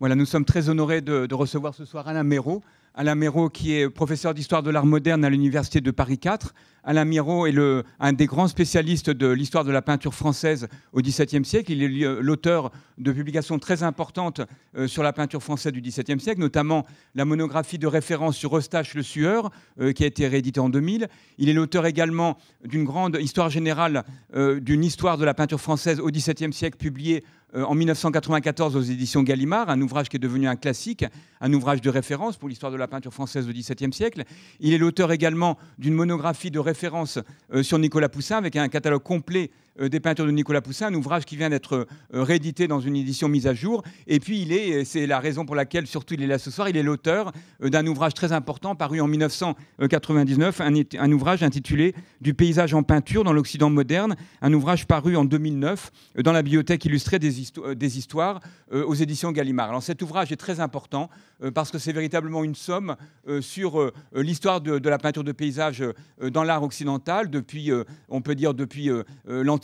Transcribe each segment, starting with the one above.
Voilà, nous sommes très honorés de, recevoir ce soir Alain Méraud. Alain Méraud, qui est professeur d'histoire de l'art moderne à l'Université de Paris IV. Alain Méraud est un des grands spécialistes de l'histoire de la peinture française au XVIIe siècle. Il est l'auteur de publications très importantes euh, sur la peinture française du XVIIe siècle, notamment la monographie de référence sur Eustache le Sueur, euh, qui a été rééditée en 2000. Il est l'auteur également d'une grande histoire générale euh, d'une histoire de la peinture française au XVIIe siècle, publiée en 1994 aux éditions Gallimard, un ouvrage qui est devenu un classique, un ouvrage de référence pour l'histoire de la peinture française au XVIIe siècle. Il est l'auteur également d'une monographie de référence euh, sur Nicolas Poussin avec un catalogue complet euh, des peintures de Nicolas Poussin, un ouvrage qui vient d'être euh, réédité dans une édition mise à jour. Et puis il est, c'est la raison pour laquelle surtout il est là ce soir, il est l'auteur d'un ouvrage très important paru en 1999, un, ouvrage intitulé Du paysage en peinture dans l'Occident moderne, un ouvrage paru en 2009 dans la bibliothèque illustrée des, des histoires aux éditions Gallimard. Alors cet ouvrage est très important parce que c'est véritablement une somme sur l'histoire de, de, la peinture de paysage dans l'art occidental depuis, on peut dire depuis l'Antiquité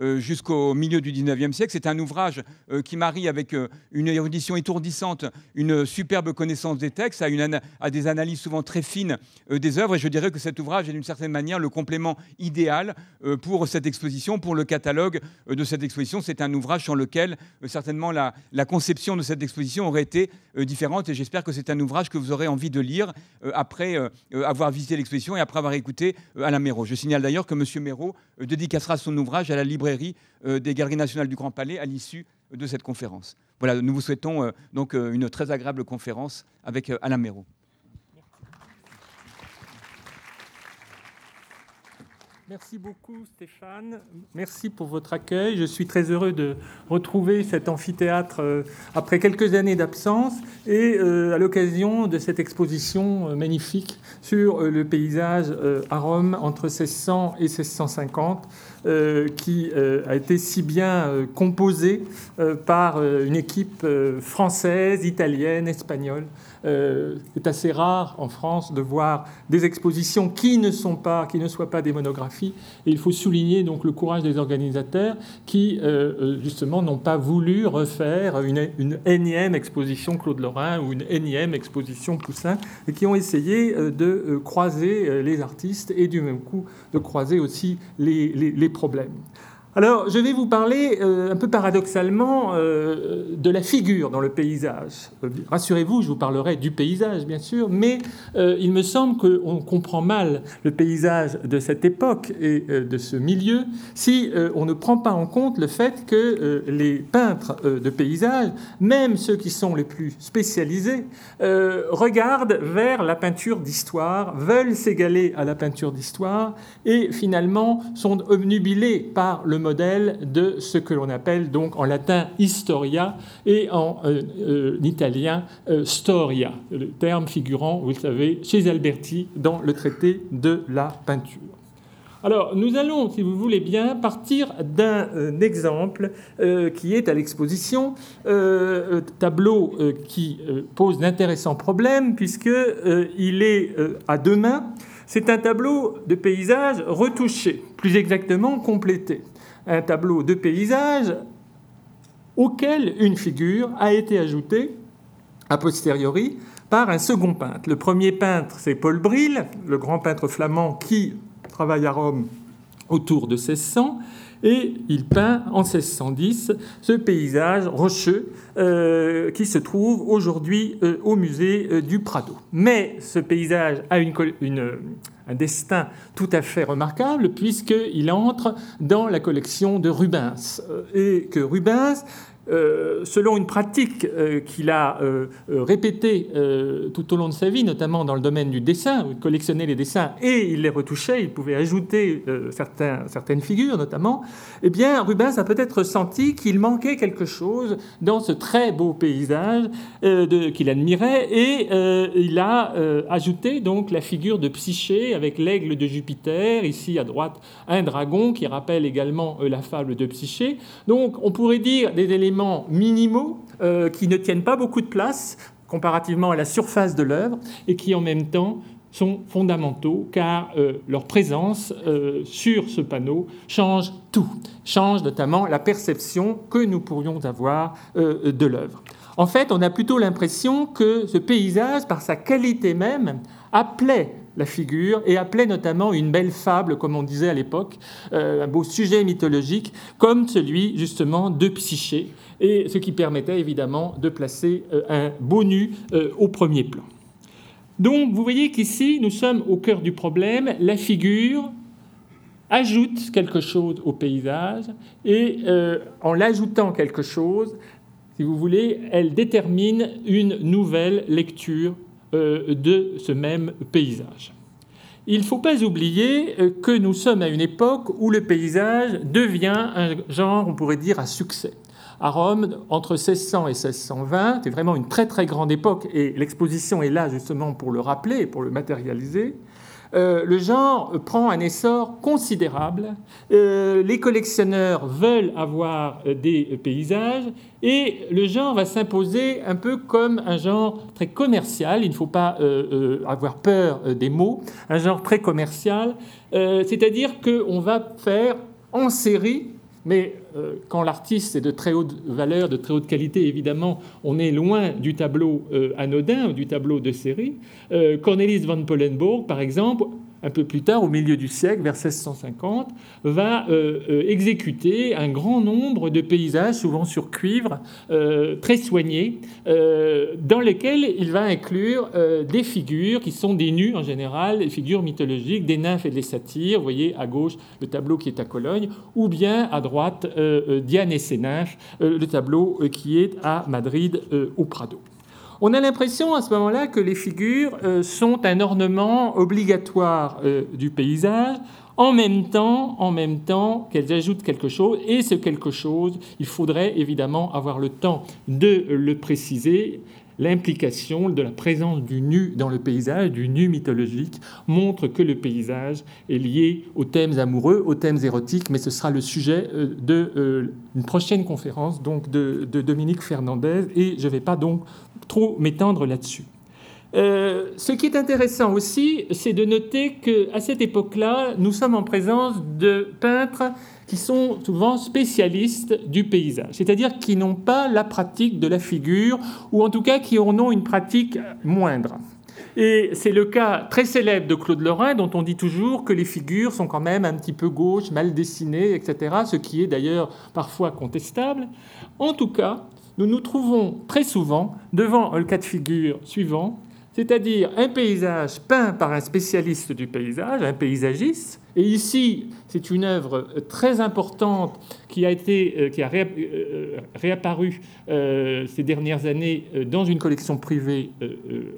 euh, jusqu'au milieu du 19e siècle. C'est un ouvrage euh, qui marie avec euh, une érudition étourdissante, une superbe connaissance des textes, à, des analyses souvent très fines des œuvres. Et je dirais que cet ouvrage est d'une certaine manière le complément idéal pour cette exposition, pour le catalogue de cette exposition. C'est un ouvrage sur lequel certainement la, la, conception de cette exposition aurait été différente. Et j'espère que c'est un ouvrage que vous aurez envie de lire après avoir visité l'exposition et après avoir écouté Alain Méraud. Je signale d'ailleurs que M. Méraud dédicacera son ouvrage à la librairie euh, des Galeries nationales du Grand Palais à l'issue de cette conférence. Voilà, nous vous souhaitons euh, donc euh, une très agréable conférence avec Alain Méraud. Merci beaucoup Stéphane, merci pour votre accueil. Je suis très heureux de retrouver cet amphithéâtre après quelques années d'absence et à l'occasion de cette exposition magnifique sur le paysage à Rome entre 1600 et 1650 euh, qui euh, a été si bien euh, composé par une équipe française, italienne, espagnole. c'est assez rare en France de voir des expositions qui ne sont pas, qui ne soient pas des monographies. Et il faut souligner donc le courage des organisateurs qui justement n'ont pas voulu refaire une, une, énième exposition Claude Lorrain ou une énième exposition Poussin, et qui ont essayé de croiser les artistes et du même coup de croiser aussi les, les, les problèmes. Alors, je vais vous parler euh, un peu paradoxalement euh, de la figure dans le paysage. Euh, rassurez-vous, je vous parlerai du paysage, bien sûr, mais il me semble qu'on comprend mal le paysage de cette époque et de ce milieu si on ne prend pas en compte le fait que les peintres de paysage, même ceux qui sont les plus spécialisés, regardent vers la peinture d'histoire, veulent s'égaler à la peinture d'histoire et finalement sont obnubilés par le modèle de ce que l'on appelle donc en latin historia et en euh, euh, italien euh, storia, le terme figurant, vous le savez, chez Alberti dans le traité de la peinture. Alors, nous allons, si vous voulez bien, partir d'un exemple qui est à l'exposition, tableau qui pose d'intéressants problèmes puisqu'il est à deux mains. C'est un tableau de paysage retouché, plus exactement complété un tableau de paysage auquel une figure a été ajoutée a posteriori par un second peintre. Le premier peintre, c'est Paul Bril, le grand peintre flamand qui travaille à Rome autour de 1600, et il peint en 1610 ce paysage rocheux euh, qui se trouve aujourd'hui euh, au musée euh, du Prado. Mais ce paysage a un destin tout à fait remarquable puisqu'il entre dans la collection de Rubens et que Rubens euh, selon une pratique euh, qu'il a euh, répétée tout au long de sa vie, notamment dans le domaine du dessin, où il collectionnait les dessins et il les retouchait, il pouvait ajouter certaines figures notamment, eh bien Rubens a peut-être senti qu'il manquait quelque chose dans ce très beau paysage qu'il admirait et il a ajouté donc la figure de Psyché avec l'aigle de Jupiter, ici à droite un dragon qui rappelle également la fable de Psyché. Donc on pourrait dire des éléments minimaux euh, qui ne tiennent pas beaucoup de place comparativement à la surface de l'œuvre et qui en même temps sont fondamentaux car euh, leur présence euh, sur ce panneau change tout, change notamment la perception que nous pourrions avoir de l'œuvre. En fait, on a plutôt l'impression que ce paysage, par sa qualité même, appelait la figure et appelait notamment une belle fable, comme on disait à l'époque, un beau sujet mythologique, comme celui justement de Psyché, et ce qui permettait évidemment de placer euh, un beau nu euh, au premier plan. Donc vous voyez qu'ici, nous sommes au cœur du problème. La figure ajoute quelque chose au paysage et en l'ajoutant quelque chose, si vous voulez, elle détermine une nouvelle lecture euh, de ce même paysage. Il ne faut pas oublier euh, que nous sommes à une époque où le paysage devient un genre, on pourrait dire, à succès. À Rome, entre 1600 et 1620, c'est vraiment une très très grande époque, et l'exposition est là justement pour le rappeler, pour le matérialiser. Euh, le genre prend un essor considérable. Euh, les collectionneurs veulent avoir euh, des paysages et le genre va s'imposer un peu comme un genre très commercial. Il ne faut pas avoir peur des mots. Un genre très commercial, c'est-à-dire qu'on va faire en série mais quand l'artiste est de très haute valeur, de très haute qualité, évidemment, on est loin du tableau euh, anodin du tableau de série. Euh, Cornelis van Pollenbourg, par exemple, un peu plus tard, au milieu du siècle, vers 1650, va euh, euh, exécuter un grand nombre de paysages, souvent sur cuivre, euh, très soignés, dans lesquels il va inclure des figures qui sont des nus en général, des figures mythologiques, des nymphes et des satyres. Vous voyez à gauche le tableau qui est à Cologne, ou bien à droite Diane et ses nymphes, le tableau qui est à Madrid au Prado. On a l'impression à ce moment-là que les figures euh, sont un ornement obligatoire euh, du paysage, en même temps, en même temps qu'elles ajoutent quelque chose, et ce quelque chose, il faudrait évidemment avoir le temps de le préciser. L'implication de la présence du nu dans le paysage, du nu mythologique, montre que le paysage est lié aux thèmes amoureux, aux thèmes érotiques, mais ce sera le sujet euh, d'une prochaine conférence donc de, de Dominique Fernandez, et je ne vais pas donc trop m'étendre là-dessus. Euh, ce qui est intéressant aussi, c'est de noter qu'à cette époque-là, nous sommes en présence de peintres qui sont souvent spécialistes du paysage, c'est-à-dire qui n'ont pas la pratique de la figure, ou en tout cas qui en ont une pratique moindre. Et c'est le cas très célèbre de Claude Lorrain, dont on dit toujours que les figures sont quand même un petit peu gauches, mal dessinées, etc., ce qui est d'ailleurs parfois contestable. En tout cas, nous nous trouvons très souvent devant le cas de figure suivant, c'est-à-dire un paysage peint par un spécialiste du paysage, un paysagiste, et ici, c'est une œuvre très importante qui a, été, euh, qui a euh, réapparu euh, ces dernières années dans une collection privée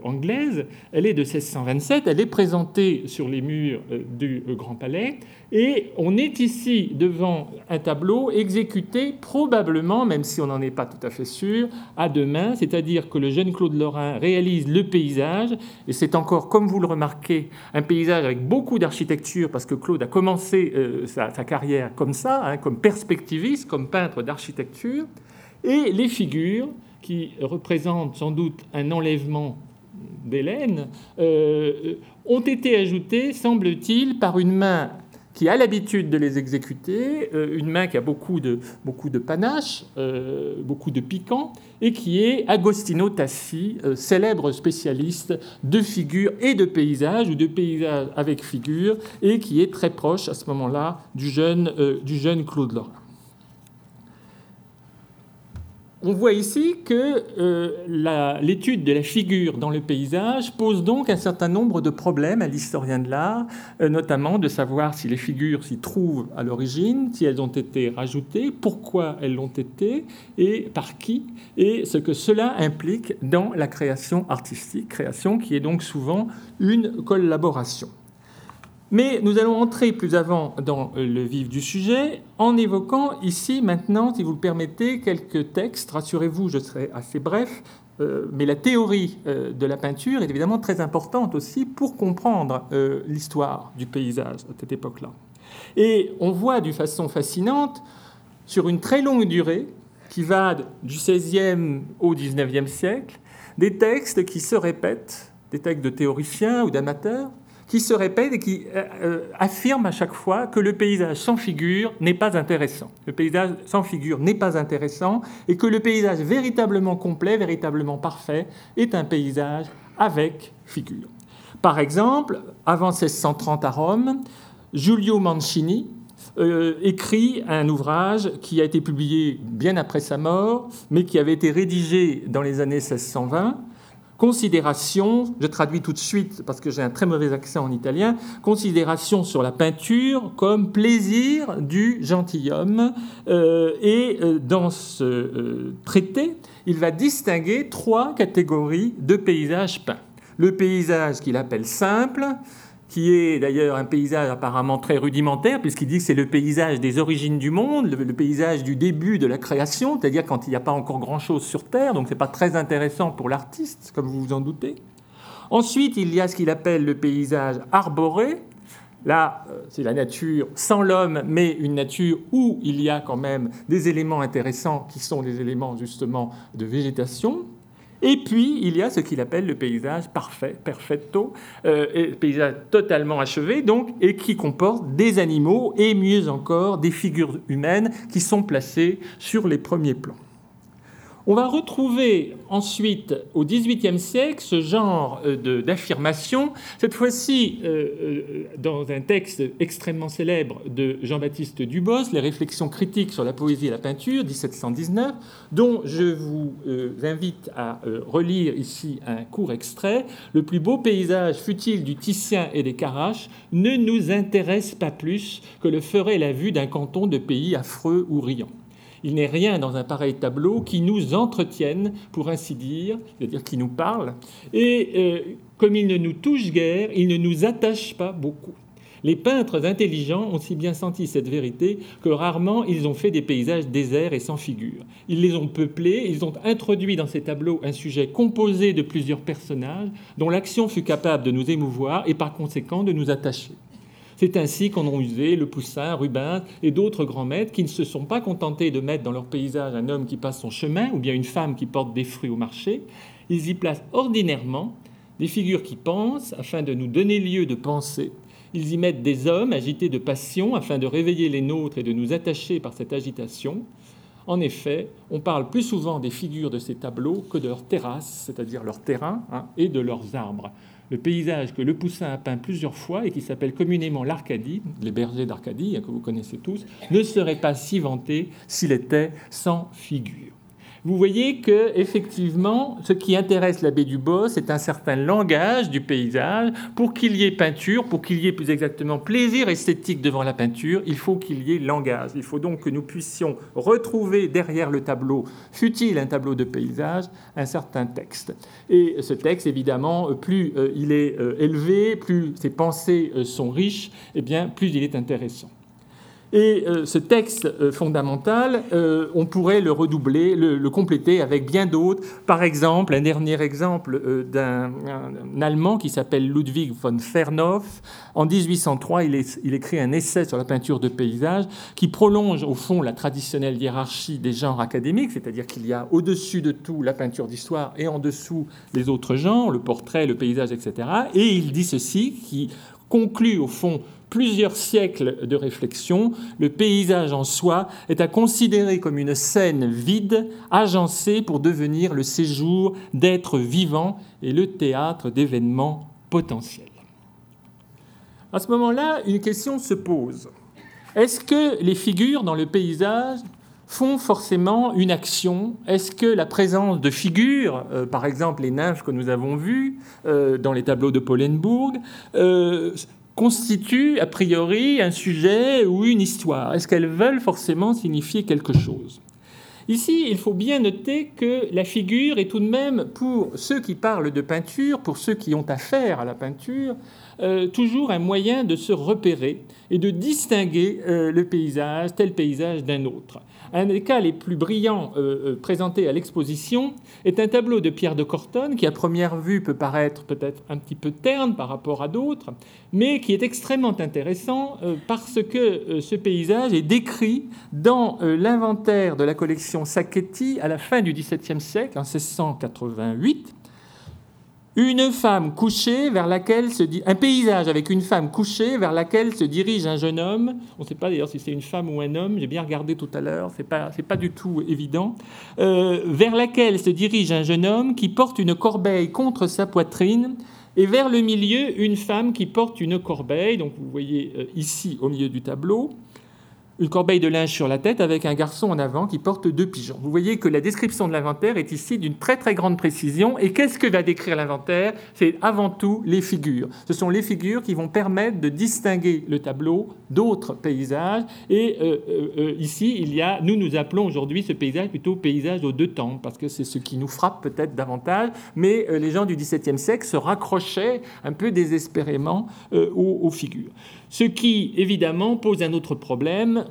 anglaise. Elle est de 1627, elle est présentée sur les murs du Grand Palais, et on est ici devant un tableau exécuté probablement, même si on n'en est pas tout à fait sûr, à deux mains, c'est-à-dire que le jeune Claude Lorrain réalise le paysage, et c'est encore, comme vous le remarquez, un paysage avec beaucoup d'architecture, parce que Claude a commencé euh, sa, carrière comme ça, hein, comme perspectiviste, comme peintre d'architecture, et les figures qui représentent sans doute un enlèvement d'Hélène, euh, ont été ajoutées, semble-t-il, par une main qui a l'habitude de les exécuter, euh, une main qui a beaucoup de, beaucoup de panache, euh, beaucoup de piquant, et qui est Agostino Tassi, euh, célèbre spécialiste de figures et de paysages, ou de paysages avec figures, et qui est très proche à ce moment-là du jeune, du jeune Claude Lorrain on voit ici que euh, l'étude de la figure dans le paysage pose donc un certain nombre de problèmes à l'historien de l'art, euh, notamment de savoir si les figures s'y trouvent à l'origine, si elles ont été rajoutées, pourquoi elles l'ont été et par qui, et ce que cela implique dans la création artistique, création qui est donc souvent une collaboration. Mais nous allons entrer plus avant dans le vif du sujet en évoquant ici maintenant, si vous le permettez, quelques textes. Rassurez-vous, je serai assez bref, euh, mais la théorie euh, de la peinture est évidemment très importante aussi pour comprendre euh, l'histoire du paysage à cette époque-là. Et on voit d'une façon fascinante, sur une très longue durée, qui va du XVIe au XIXe siècle, des textes qui se répètent, des textes de théoriciens ou d'amateurs, qui se répète et qui euh, euh, affirme à chaque fois que le paysage sans figure n'est pas intéressant. Le paysage sans figure n'est pas intéressant et que le paysage véritablement complet, véritablement parfait, est un paysage avec figure. Par exemple, avant 1630 à Rome, Giulio Mancini euh, écrit un ouvrage qui a été publié bien après sa mort, mais qui avait été rédigé dans les années 1620, Considération, je traduis tout de suite parce que j'ai un très mauvais accent en italien, considération sur la peinture comme plaisir du gentilhomme. Euh, et euh, dans ce euh, traité, il va distinguer trois catégories de paysages peints. Le paysage qu'il appelle simple, qui est d'ailleurs un paysage apparemment très rudimentaire, puisqu'il dit que c'est le paysage des origines du monde, le, paysage du début de la création, c'est-à-dire quand il n'y a pas encore grand-chose sur Terre, donc ce n'est pas très intéressant pour l'artiste, comme vous vous en doutez. Ensuite, il y a ce qu'il appelle le paysage arboré. Là, euh, c'est la nature sans l'homme, mais une nature où il y a quand même des éléments intéressants qui sont des éléments justement de végétation. Et puis, il y a ce qu'il appelle le paysage parfait, perfetto, euh, paysage totalement achevé, donc, et qui comporte des animaux et mieux encore des figures humaines qui sont placées sur les premiers plans. On va retrouver ensuite au XVIIIe siècle ce genre euh, d'affirmation, cette fois-ci euh, euh, dans un texte extrêmement célèbre de Jean-Baptiste Dubos, Les réflexions critiques sur la poésie et la peinture, 1719, dont je vous invite à relire ici un court extrait. Le plus beau paysage futile du Titien et des Caraches ne nous intéresse pas plus que le ferait la vue d'un canton de pays affreux ou riant. Il n'est rien dans un pareil tableau qui nous entretienne, pour ainsi dire, c'est-à-dire qui nous parle, et euh, comme il ne nous touche guère, il ne nous attache pas beaucoup. Les peintres intelligents ont si bien senti cette vérité que rarement ils ont fait des paysages déserts et sans figure. Ils les ont peuplés, ils ont introduit dans ces tableaux un sujet composé de plusieurs personnages dont l'action fut capable de nous émouvoir et par conséquent de nous attacher. C'est ainsi qu'en ont usé le Poussin, Rubens et d'autres grands maîtres qui ne se sont pas contentés de mettre dans leur paysage un homme qui passe son chemin ou bien une femme qui porte des fruits au marché. Ils y placent ordinairement des figures qui pensent afin de nous donner lieu de penser. Ils y mettent des hommes agités de passion afin de réveiller les nôtres et de nous attacher par cette agitation. En effet, on parle plus souvent des figures de ces tableaux que de leurs terrasses, c'est-à-dire leurs terrains, hein, et de leurs arbres le paysage que Le Poussin a peint plusieurs fois et qui s'appelle communément l'Arcadie, les bergers d'Arcadie, hein, que vous connaissez tous, ne serait pas si vanté s'il était sans figure vous voyez que effectivement, ce qui intéresse l'abbé Dubos, c'est un certain langage du paysage. Pour qu'il y ait peinture, pour qu'il y ait plus exactement plaisir esthétique devant la peinture, il faut qu'il y ait langage. Il faut donc que nous puissions retrouver derrière le tableau, fut-il un tableau de paysage, un certain texte. Et ce texte, évidemment, plus euh, il est euh, élevé, plus ses pensées euh, sont riches, et eh bien, plus il est intéressant. Et euh, ce texte euh, fondamental, euh, on pourrait le redoubler, le, compléter avec bien d'autres. Par exemple, un dernier exemple d'un Allemand qui s'appelle Ludwig von Fernhoff. En 1803, il, il, écrit un essai sur la peinture de paysage qui prolonge au fond la traditionnelle hiérarchie des genres académiques, c'est-à-dire qu'il y a au-dessus de tout la peinture d'histoire et en dessous les autres genres, le portrait, le paysage, etc. Et il dit ceci, qui conclut au fond plusieurs siècles de réflexion, le paysage en soi est à considérer comme une scène vide, agencée pour devenir le séjour d'êtres vivants et le théâtre d'événements potentiels. À ce moment-là, une question se pose. Est-ce que les figures dans le paysage font forcément une action? Est-ce que la présence de figures, euh, par exemple les nymphes que nous avons vues euh, dans les tableaux de Polenbourg, euh, constituent a priori un sujet ou une histoire Est-ce qu'elles veulent forcément signifier quelque chose? Ici, il faut bien noter que la figure est tout de même, pour ceux qui parlent de peinture, pour ceux qui ont affaire à la peinture, euh, toujours un moyen de se repérer et de distinguer euh, le paysage, tel paysage d'un autre. Un des cas les plus brillants euh, euh, présentés à l'exposition est un tableau de Pierre de Cortonne qui, à première vue, peut paraître peut-être un petit peu terne par rapport à d'autres, mais qui est extrêmement intéressant euh, parce que ce paysage est décrit dans l'inventaire de la collection Sacchetti à la fin du XVIIe siècle, en 1688 une femme couchée vers laquelle se dit un paysage avec une femme couchée vers laquelle se dirige un jeune homme. On ne sait pas d'ailleurs si c'est une femme ou un homme. J'ai bien regardé tout à l'heure. C'est pas c'est pas du tout évident. Euh, vers laquelle se dirige un jeune homme qui porte une corbeille contre sa poitrine et vers le milieu une femme qui porte une corbeille. Donc vous voyez euh, ici au milieu du tableau une corbeille de linge sur la tête avec un garçon en avant qui porte deux pigeons. Vous voyez que la description de l'inventaire est ici d'une très très grande précision. Et qu'est-ce que va décrire l'inventaire? C'est avant tout les figures. Ce sont les figures qui vont permettre de distinguer le tableau d'autres paysages. Et euh, euh, euh, ici, il y a, nous nous appelons aujourd'hui ce paysage plutôt paysage aux deux temps, parce que c'est ce qui nous frappe peut-être davantage. Mais les gens du XVIIe siècle se raccrochaient un peu désespérément aux, aux figures. Ce qui, évidemment, pose un autre problème.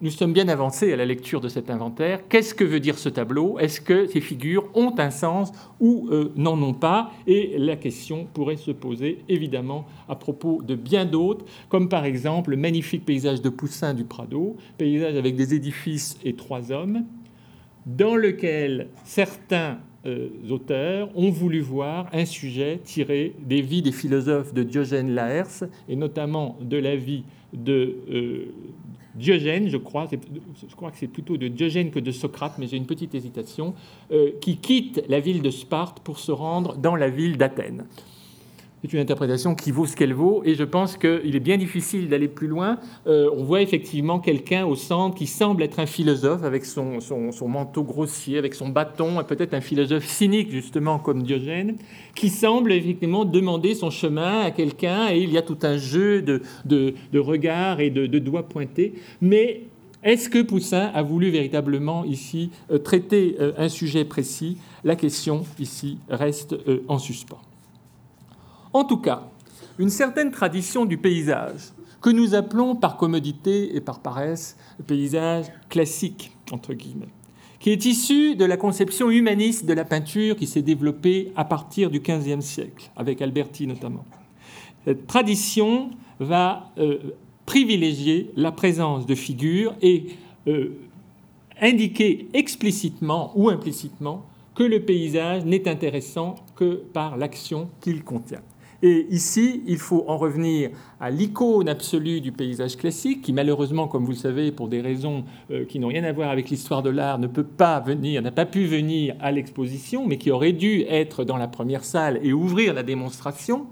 Nous sommes bien avancés à la lecture de cet inventaire. Qu'est-ce que veut dire ce tableau? Est-ce que ces figures ont un sens ou euh, n'en ont pas? Et la question pourrait se poser évidemment à propos de bien d'autres, comme par exemple le magnifique paysage de Poussin du Prado, paysage avec des édifices et trois hommes, dans lequel certains euh, auteurs ont voulu voir un sujet tiré des vies des philosophes de Diogène Laërce, et notamment de la vie de euh, Diogène, je crois, je crois que c'est plutôt de Diogène que de Socrate, mais j'ai une petite hésitation, euh, qui quitte la ville de Sparte pour se rendre dans la ville d'Athènes. C'est une interprétation qui vaut ce qu'elle vaut, et je pense qu'il est bien difficile d'aller plus loin. Euh, on voit effectivement quelqu'un au centre qui semble être un philosophe avec son, manteau grossier, avec son bâton, peut-être un philosophe cynique justement comme Diogène, qui semble effectivement demander son chemin à quelqu'un, et il y a tout un jeu de, regards et de, de doigts pointés. Mais est-ce que Poussin a voulu véritablement ici euh, traiter euh, un sujet précis? La question ici reste en suspens. En tout cas, une certaine tradition du paysage, que nous appelons par commodité et par paresse le paysage classique, entre guillemets, qui est issu de la conception humaniste de la peinture qui s'est développée à partir du XVe siècle, avec Alberti notamment. Cette tradition va euh, privilégier la présence de figures et euh, indiquer explicitement ou implicitement que le paysage n'est intéressant que par l'action qu'il contient. Et ici, il faut en revenir à l'icône absolue du paysage classique, qui malheureusement, comme vous le savez, pour des raisons euh, qui n'ont rien à voir avec l'histoire de l'art, ne peut pas venir, n'a pas pu venir à l'exposition, mais qui aurait dû être dans la première salle et ouvrir la démonstration.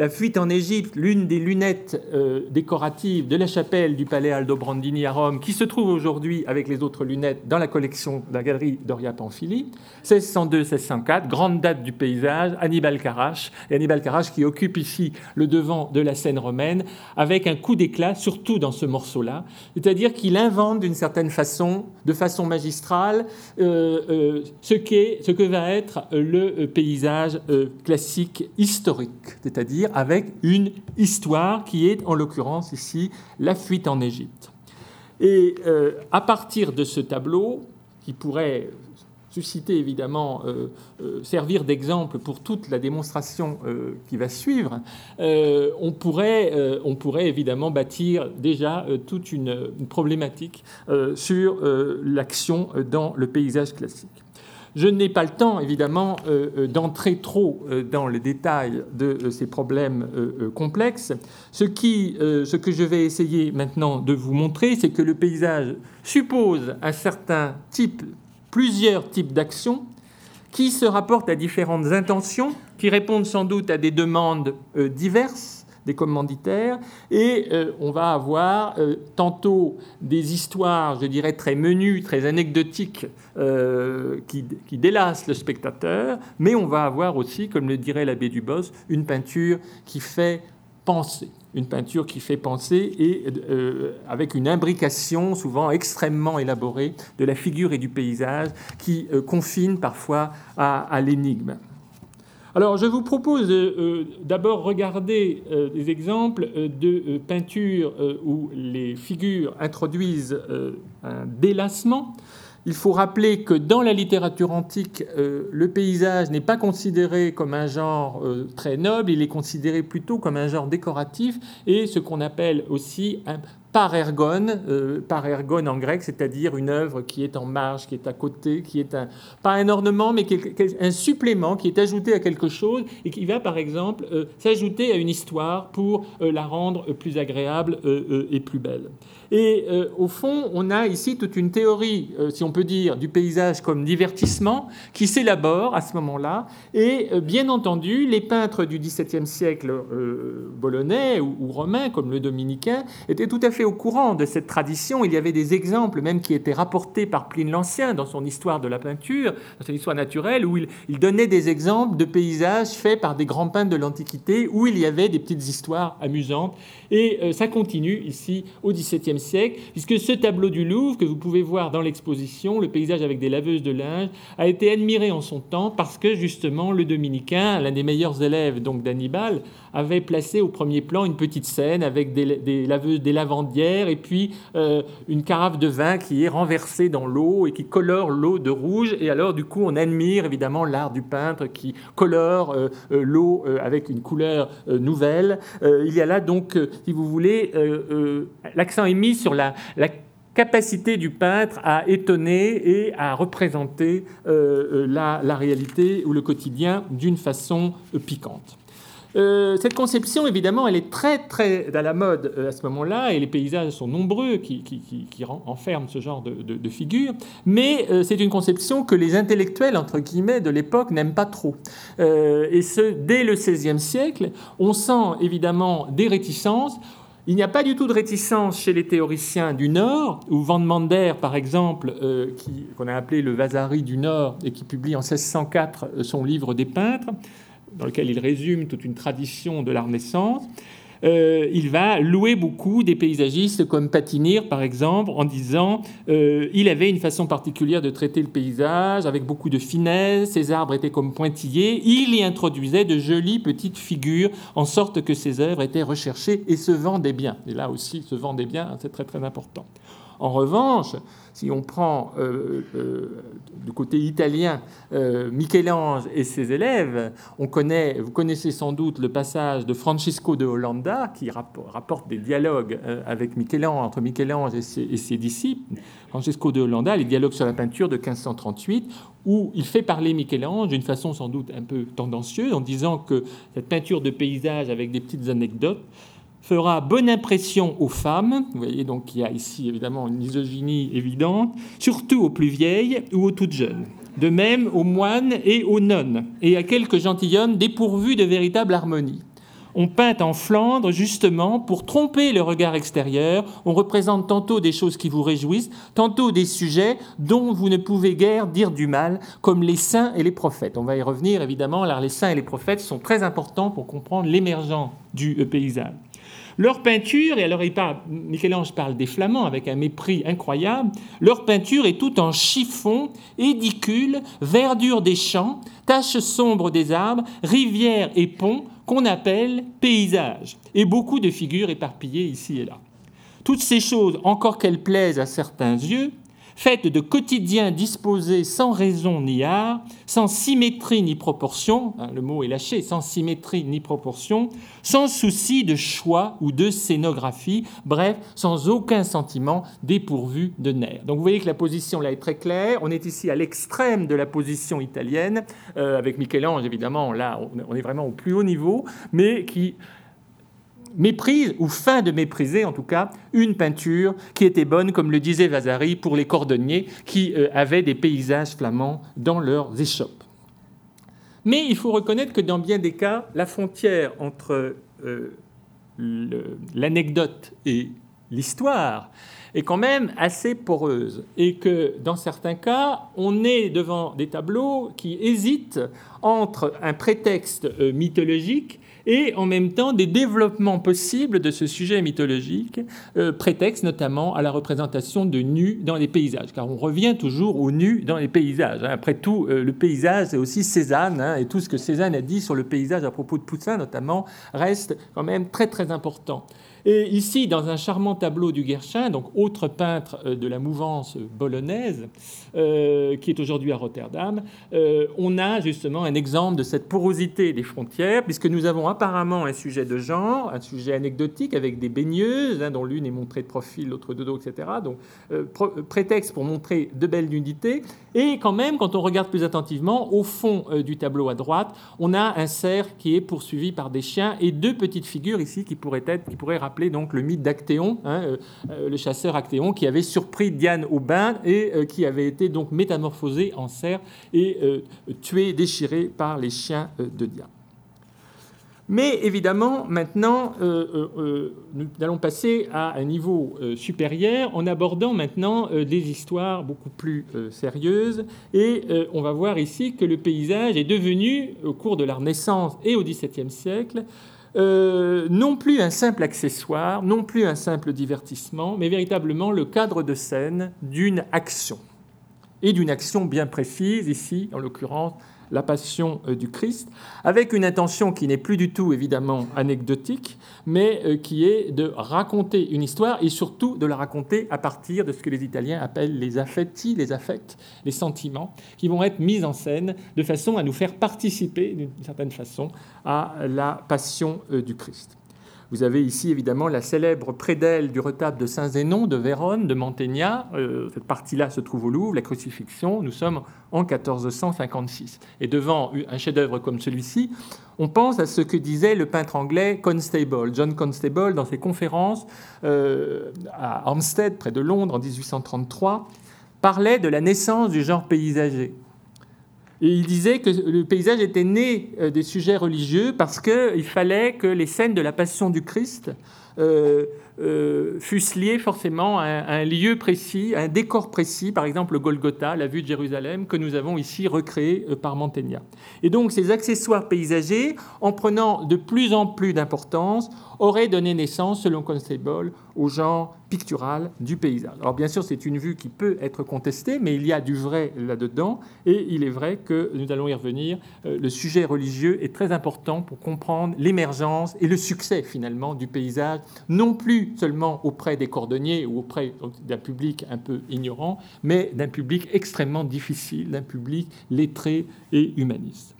La fuite en Égypte, l'une des lunettes euh, décoratives de la chapelle du palais Aldo Brandini à Rome, qui se trouve aujourd'hui avec les autres lunettes dans la collection de la galerie Doria Pamphili. 1602-1604, grande date du paysage, Hannibal Carache, et Hannibal Carache qui occupe ici le devant de la scène romaine, avec un coup d'éclat, surtout dans ce morceau-là, c'est-à-dire qu'il invente d'une certaine façon, de façon magistrale, euh, euh, ce, ce que va être le paysage classique historique, c'est-à-dire avec une histoire qui est en l'occurrence ici la fuite en Égypte. Et euh, à partir de ce tableau, qui pourrait susciter évidemment, euh, euh, servir d'exemple pour toute la démonstration qui va suivre, on, pourrait, on pourrait évidemment bâtir déjà toute une problématique sur l'action dans le paysage classique. Je n'ai pas le temps, évidemment, euh, euh, d'entrer trop euh, dans les détails de ces problèmes complexes. Ce, ce que je vais essayer maintenant de vous montrer, c'est que le paysage suppose un certain type, plusieurs types d'actions qui se rapportent à différentes intentions, qui répondent sans doute à des demandes diverses des commanditaires, et euh, on va avoir euh, tantôt des histoires, je dirais, très menues, très anecdotiques, euh, qui, qui, délassent le spectateur, mais on va avoir aussi, comme le dirait l'abbé Dubos, une peinture qui fait penser. Une peinture qui fait penser et avec une imbrication souvent extrêmement élaborée de la figure et du paysage qui confine parfois à l'énigme. Alors, je vous propose euh, euh, d'abord regarder euh, des exemples de peintures où les figures introduisent un délassement. Il faut rappeler que dans la littérature antique, le paysage n'est pas considéré comme un genre très noble, il est considéré plutôt comme un genre décoratif et ce qu'on appelle aussi un par ergon, euh, par ergon en grec, c'est-à-dire une œuvre qui est en marge, qui est à côté, qui est pas un ornement, mais un supplément qui est ajouté à quelque chose et qui va, par exemple, euh, s'ajouter à une histoire pour euh, la rendre plus agréable et plus belle. Et au fond, on a ici toute une théorie, si on peut dire, du paysage comme divertissement qui s'élabore à ce moment-là. Et bien entendu, les peintres du XVIIe siècle bolonais ou, romains, comme le dominicain, étaient tout à fait au courant de cette tradition. Il y avait des exemples même qui étaient rapportés par Pline l'Ancien dans son histoire de la peinture, dans son histoire naturelle, où il, donnait des exemples de paysages faits par des grands peintres de l'Antiquité, où il y avait des petites histoires amusantes. Et euh, ça continue ici au XVIIe siècle, puisque ce tableau du Louvre, que vous pouvez voir dans l'exposition, le paysage avec des laveuses de linge, a été admiré en son temps parce que justement le dominicain, l'un des meilleurs élèves donc d'Hannibal, avait placé au premier plan une petite scène avec des, des laveuses, des lavandières et puis euh, une carafe de vin qui est renversée dans l'eau et qui colore l'eau de rouge. Et alors, du coup, on admire évidemment l'art du peintre qui colore euh, euh, l'eau avec une couleur nouvelle. il y a là donc, si vous voulez, l'accent est mis sur la, capacité du peintre à étonner et à représenter la, la, réalité ou le quotidien d'une façon piquante. Euh, cette conception, évidemment, elle est très, très à la mode euh, à ce moment-là, et les paysages sont nombreux qui, qui, enferment ce genre de, de, figures, mais euh, c'est une conception que les intellectuels, entre guillemets, de l'époque n'aiment pas trop. et ce, dès le XVIe siècle, on sent évidemment des réticences. Il n'y a pas du tout de réticence chez les théoriciens du Nord, où Van Mander, par exemple, qu'on a appelé le Vasari du Nord, et qui publie en 1604 son livre des peintres, dans lequel il résume toute une tradition de la Renaissance, euh, il va louer beaucoup des paysagistes comme Patinir, par exemple, en disant euh, il avait une façon particulière de traiter le paysage avec beaucoup de finesse, ses arbres étaient comme pointillés, il y introduisait de jolies petites figures en sorte que ses œuvres étaient recherchées et se vendaient bien. Et là aussi, se vendaient bien, c'est très très important. En revanche, si on prend euh, euh, du côté italien euh, Michel-Ange et ses élèves, on connaît, vous connaissez sans doute le passage de Francisco de Hollanda qui rapporte des dialogues avec Michel-Ange, entre Michel-Ange et et ses, disciples. Francisco de Hollanda, les dialogues sur la peinture de 1538, où il fait parler Michel-Ange d'une façon sans doute un peu tendancieuse, en disant que cette peinture de paysage avec des petites anecdotes fera bonne impression aux femmes, vous voyez donc il y a ici évidemment une misogynie évidente, surtout aux plus vieilles ou aux toutes jeunes. De même aux moines et aux nonnes, et à quelques gentilshommes dépourvus de véritable harmonie. On peint en Flandre justement pour tromper le regard extérieur. On représente tantôt des choses qui vous réjouissent, tantôt des sujets dont vous ne pouvez guère dire du mal, comme les saints et les prophètes. On va y revenir évidemment, car les saints et les prophètes sont très importants pour comprendre l'émergence du paysage. Leur peinture, et alors il Michel-Ange parle des Flamands avec un mépris incroyable, leur peinture est tout en chiffon, édicule, verdure des champs, taches sombres des arbres, rivières et ponts qu'on appelle paysages, et beaucoup de figures éparpillées ici et là. Toutes ces choses, encore qu'elles plaisent à certains yeux, faite de quotidiens disposés sans raison ni art, sans symétrie ni proportion, hein, le mot est lâché, sans symétrie ni proportion, sans souci de choix ou de scénographie, bref, sans aucun sentiment dépourvu de nerfs. Donc vous voyez que la position là est très claire, on est ici à l'extrême de la position italienne, euh, avec Michel-Ange évidemment, là on est vraiment au plus haut niveau, mais qui méprise, ou fin de mépriser en tout cas, une peinture qui était bonne, comme le disait Vasari, pour les cordonniers qui euh, avaient des paysages flamands dans leurs échoppes. Mais il faut reconnaître que dans bien des cas, la frontière entre euh, l'anecdote et l'histoire est quand même assez poreuse et que dans certains cas, on est devant des tableaux qui hésitent entre un prétexte euh, mythologique et en même temps des développements possibles de ce sujet mythologique, euh, prétexte notamment à la représentation de nus dans les paysages, car on revient toujours aux nus dans les paysages. Hein. Après tout, euh, le paysage, c'est aussi Cézanne, hein, et tout ce que Cézanne a dit sur le paysage à propos de Poussin notamment, reste quand même très très important. Et ici, dans un charmant tableau du Guerchin, donc autre peintre euh, de la mouvance bolognaise, euh, qui est aujourd'hui à Rotterdam, euh, on a justement un exemple de cette porosité des frontières, puisque nous avons apparemment un sujet de genre, un sujet anecdotique avec des baigneuses, hein, dont l'une est montrée de profil, l'autre de dos, etc. Donc, prétexte pour montrer de belles nudités. Et quand même, quand on regarde plus attentivement, au fond du tableau à droite, on a un cerf qui est poursuivi par des chiens et deux petites figures ici qui pourraient être, qui pourraient rappeler donc le mythe d'Actéon, hein, euh, euh, le chasseur Actéon qui avait surpris Diane au bain et euh, qui avait été donc métamorphosé en cerf et tué, déchiré par les chiens de Diane. Mais évidemment, maintenant, nous allons passer à un niveau supérieur en abordant maintenant des histoires beaucoup plus sérieuses. Et on va voir ici que le paysage est devenu, au cours de la Renaissance et au XVIIe siècle, euh, non plus un simple accessoire, non plus un simple divertissement, mais véritablement le cadre de scène d'une action. Et d'une action bien précise, ici, en l'occurrence, la passion euh, du Christ, avec une intention qui n'est plus du tout évidemment anecdotique, mais euh, qui est de raconter une histoire et surtout de la raconter à partir de ce que les Italiens appellent les affetti, les affects, les sentiments, qui vont être mis en scène de façon à nous faire participer d'une certaine façon à la passion euh, du Christ. Vous avez ici évidemment la célèbre prédelle du retable de Saint-Zénon de Vérone, de Mantegna. Euh, cette partie-là se trouve au Louvre, la crucifixion. Nous sommes en 1456. Et devant un chef-d'œuvre comme celui-ci, on pense à ce que disait le peintre anglais Constable, John Constable, dans ses conférences euh, à Hampstead, près de Londres, en 1833, parlait de la naissance du genre paysager. Il disait que le paysage était né euh, des sujets religieux parce qu'il fallait que les scènes de la Passion du Christ euh, euh, fussent liées forcément à un, lieu précis, à un décor précis, par exemple le Golgotha, la vue de Jérusalem, que nous avons ici recréé par Mantegna. Et donc ces accessoires paysagers, en prenant de plus en plus d'importance, auraient donné naissance, selon Constable, au genre pictural du paysage. Alors bien sûr, c'est une vue qui peut être contestée, mais il y a du vrai là-dedans, et il est vrai que, nous allons y revenir, euh, le sujet religieux est très important pour comprendre l'émergence et le succès finalement du paysage, non plus seulement auprès des cordonniers ou auprès d'un public un peu ignorant, mais d'un public extrêmement difficile, d'un public lettré et humaniste.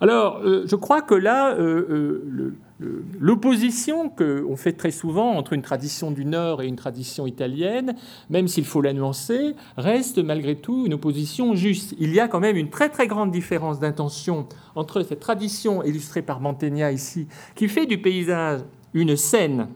Alors, euh, je crois que là, euh, le l'opposition qu'on fait très souvent entre une tradition du Nord et une tradition italienne, même s'il faut la nuancer, reste malgré tout une opposition juste. Il y a quand même une très très grande différence d'intention entre cette tradition illustrée par Mantegna ici, qui fait du paysage une scène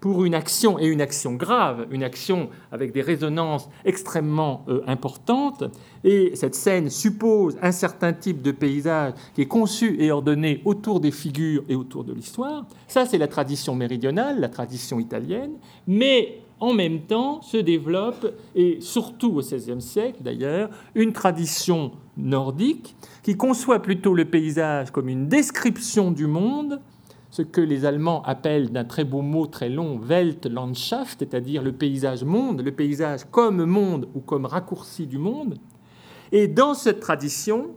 pour une action et une action grave, une action avec des résonances extrêmement euh, importantes. Et cette scène suppose un certain type de paysage qui est conçu et ordonné autour des figures et autour de l'histoire. Ça, c'est la tradition méridionale, la tradition italienne. Mais en même temps se développe, et surtout au XVIe siècle d'ailleurs, une tradition nordique qui conçoit plutôt le paysage comme une description du monde ce que les Allemands appellent d'un très beau mot très long Weltlandschaft, c'est-à-dire le paysage monde, le paysage comme monde ou comme raccourci du monde. Et dans cette tradition,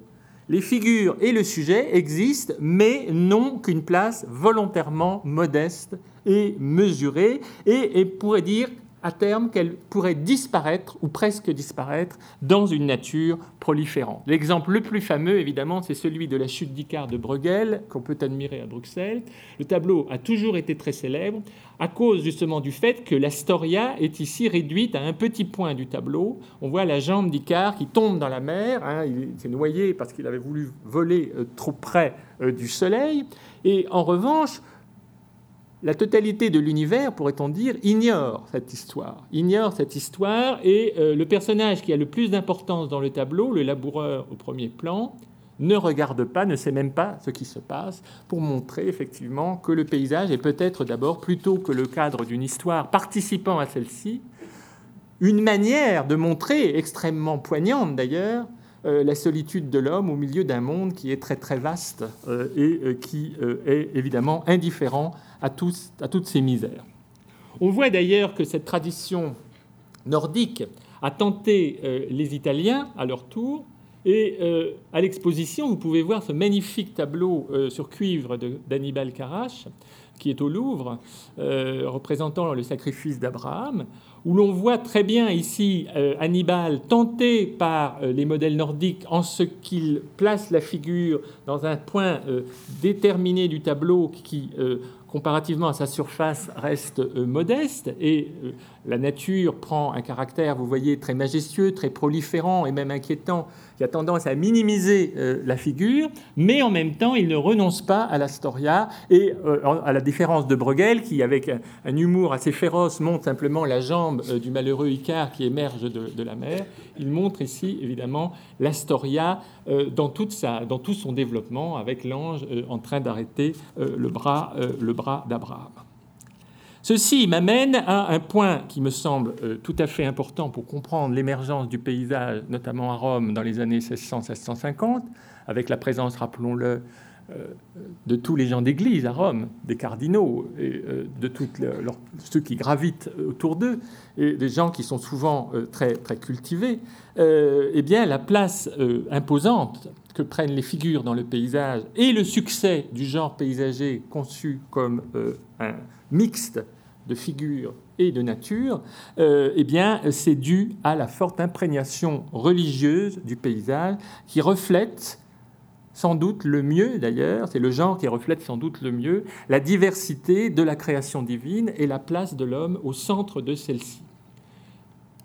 les figures et le sujet existent, mais n'ont qu'une place volontairement modeste et mesurée, et, et pourrait dire à terme qu'elle pourrait disparaître ou presque disparaître dans une nature proliférante. L'exemple le plus fameux, évidemment, c'est celui de la chute d'Icare de Bruegel, qu'on peut admirer à Bruxelles. Le tableau a toujours été très célèbre à cause justement du fait que l'Astoria est ici réduite à un petit point du tableau. On voit la jambe d'Icare qui tombe dans la mer. Hein. il s'est noyé parce qu'il avait voulu voler euh, trop près euh, du soleil. Et en revanche, la totalité de l'univers, pourrait-on dire, ignore cette histoire. Ignore cette histoire et euh, le personnage qui a le plus d'importance dans le tableau, le laboureur au premier plan, ne regarde pas, ne sait même pas ce qui se passe, pour montrer effectivement que le paysage est peut-être d'abord, plutôt que le cadre d'une histoire participant à celle-ci, une manière de montrer, extrêmement poignante d'ailleurs, la solitude de l'homme au milieu d'un monde qui est très très vaste euh, et qui est évidemment indifférent à, à toutes ces misères. On voit d'ailleurs que cette tradition nordique a tenté euh, les Italiens à leur tour. Et euh, à l'exposition, vous pouvez voir ce magnifique tableau euh, sur cuivre d'Annibal Carache, qui est au Louvre, représentant le sacrifice d'Abraham, où l'on voit très bien ici Hannibal tenté par les modèles nordiques en ce qu'il place la figure dans un point déterminé du tableau qui comparativement à sa surface, reste euh, modeste et euh, la nature prend un caractère, vous voyez, très majestueux, très proliférant et même inquiétant qui a tendance à minimiser euh, la figure, mais en même temps, il ne renonce pas à l'Astoria, et euh, à la différence de Bruegel, qui, avec un, humour assez féroce, montre simplement la jambe euh, du malheureux Icare qui émerge de, la mer, il montre ici, évidemment, toute sa, dans tout son développement, avec l'ange en train d'arrêter le bras d'Abraham. Ceci m'amène à un point qui me semble euh, tout à fait important pour comprendre l'émergence du paysage, notamment à Rome dans les années 1600-1650, avec la présence, rappelons-le, euh, de tous les gens d'église à Rome, des cardinaux, et euh, de tous ceux qui gravitent autour d'eux, et des gens qui sont souvent très, très cultivés, eh bien, la place imposante que prennent les figures dans le paysage et le succès du genre paysager conçu comme un mixte de figures et de nature, euh, eh bien, c'est dû à la forte imprégnation religieuse du paysage qui reflète sans doute le mieux d'ailleurs, c'est le genre qui reflète sans doute le mieux la diversité de la création divine et la place de l'homme au centre de celle-ci.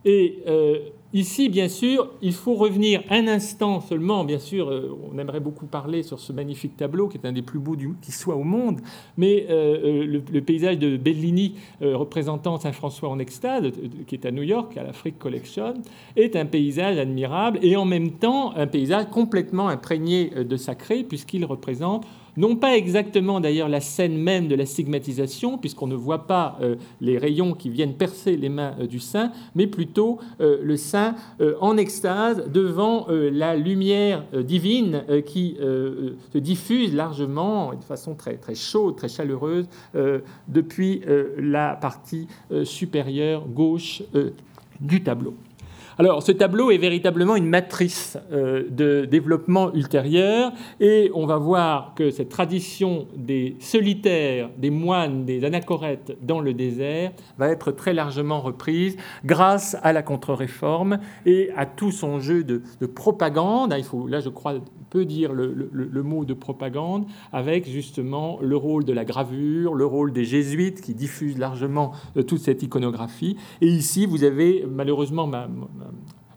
Et euh, Ici, bien sûr, il faut revenir un instant seulement. Bien sûr, euh, on aimerait beaucoup parler sur ce magnifique tableau qui est un des plus beaux qui soit au monde. Mais euh, euh, le, paysage de Bellini représentant Saint François en extase, qui est à New York, à la Frick Collection, est un paysage admirable et en même temps un paysage complètement imprégné de sacré puisqu'il représente non pas exactement d'ailleurs la scène même de la stigmatisation, puisqu'on ne voit pas euh, les rayons qui viennent percer les mains euh, du saint, mais plutôt euh, le saint en extase devant la lumière divine qui se diffuse largement, de façon très, très chaude, très chaleureuse, depuis la partie supérieure gauche du tableau. Alors, ce tableau est véritablement une matrice euh, de développement ultérieur, et on va voir que cette tradition des solitaires, des moines, des anachorètes dans le désert va être très largement reprise grâce à la contre-réforme et à tout son jeu de, propagande. Il faut, là, je crois, peut dire le, mot de propagande avec justement le rôle de la gravure, le rôle des jésuites qui diffusent largement euh, toute cette iconographie. Et ici, vous avez malheureusement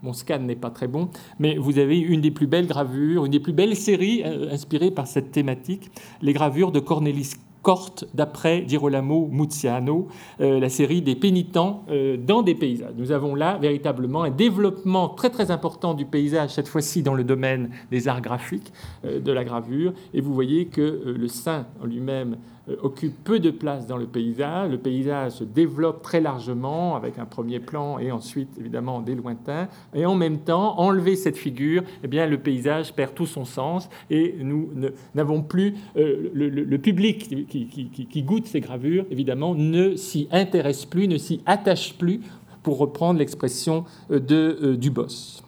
mon scan n'est pas très bon, mais vous avez une des plus belles gravures, une des plus belles séries euh, inspirées par cette thématique, les gravures de Cornelis Corte d'après Girolamo Muziano, euh, la série des pénitents euh, dans des paysages. Nous avons là véritablement un développement très très important du paysage, cette fois-ci dans le domaine des arts graphiques, euh, de la gravure, et vous voyez que le saint en lui-même euh, occupe peu de place dans le paysage. Le paysage se développe très largement avec un premier plan et ensuite évidemment des lointains. Et en même temps, enlever cette figure, eh bien, le paysage perd tout son sens et nous n'avons plus euh, le, public qui, goûte ces gravures, évidemment, ne s'y intéresse plus, ne s'y attache plus, pour reprendre l'expression euh, de Dubos.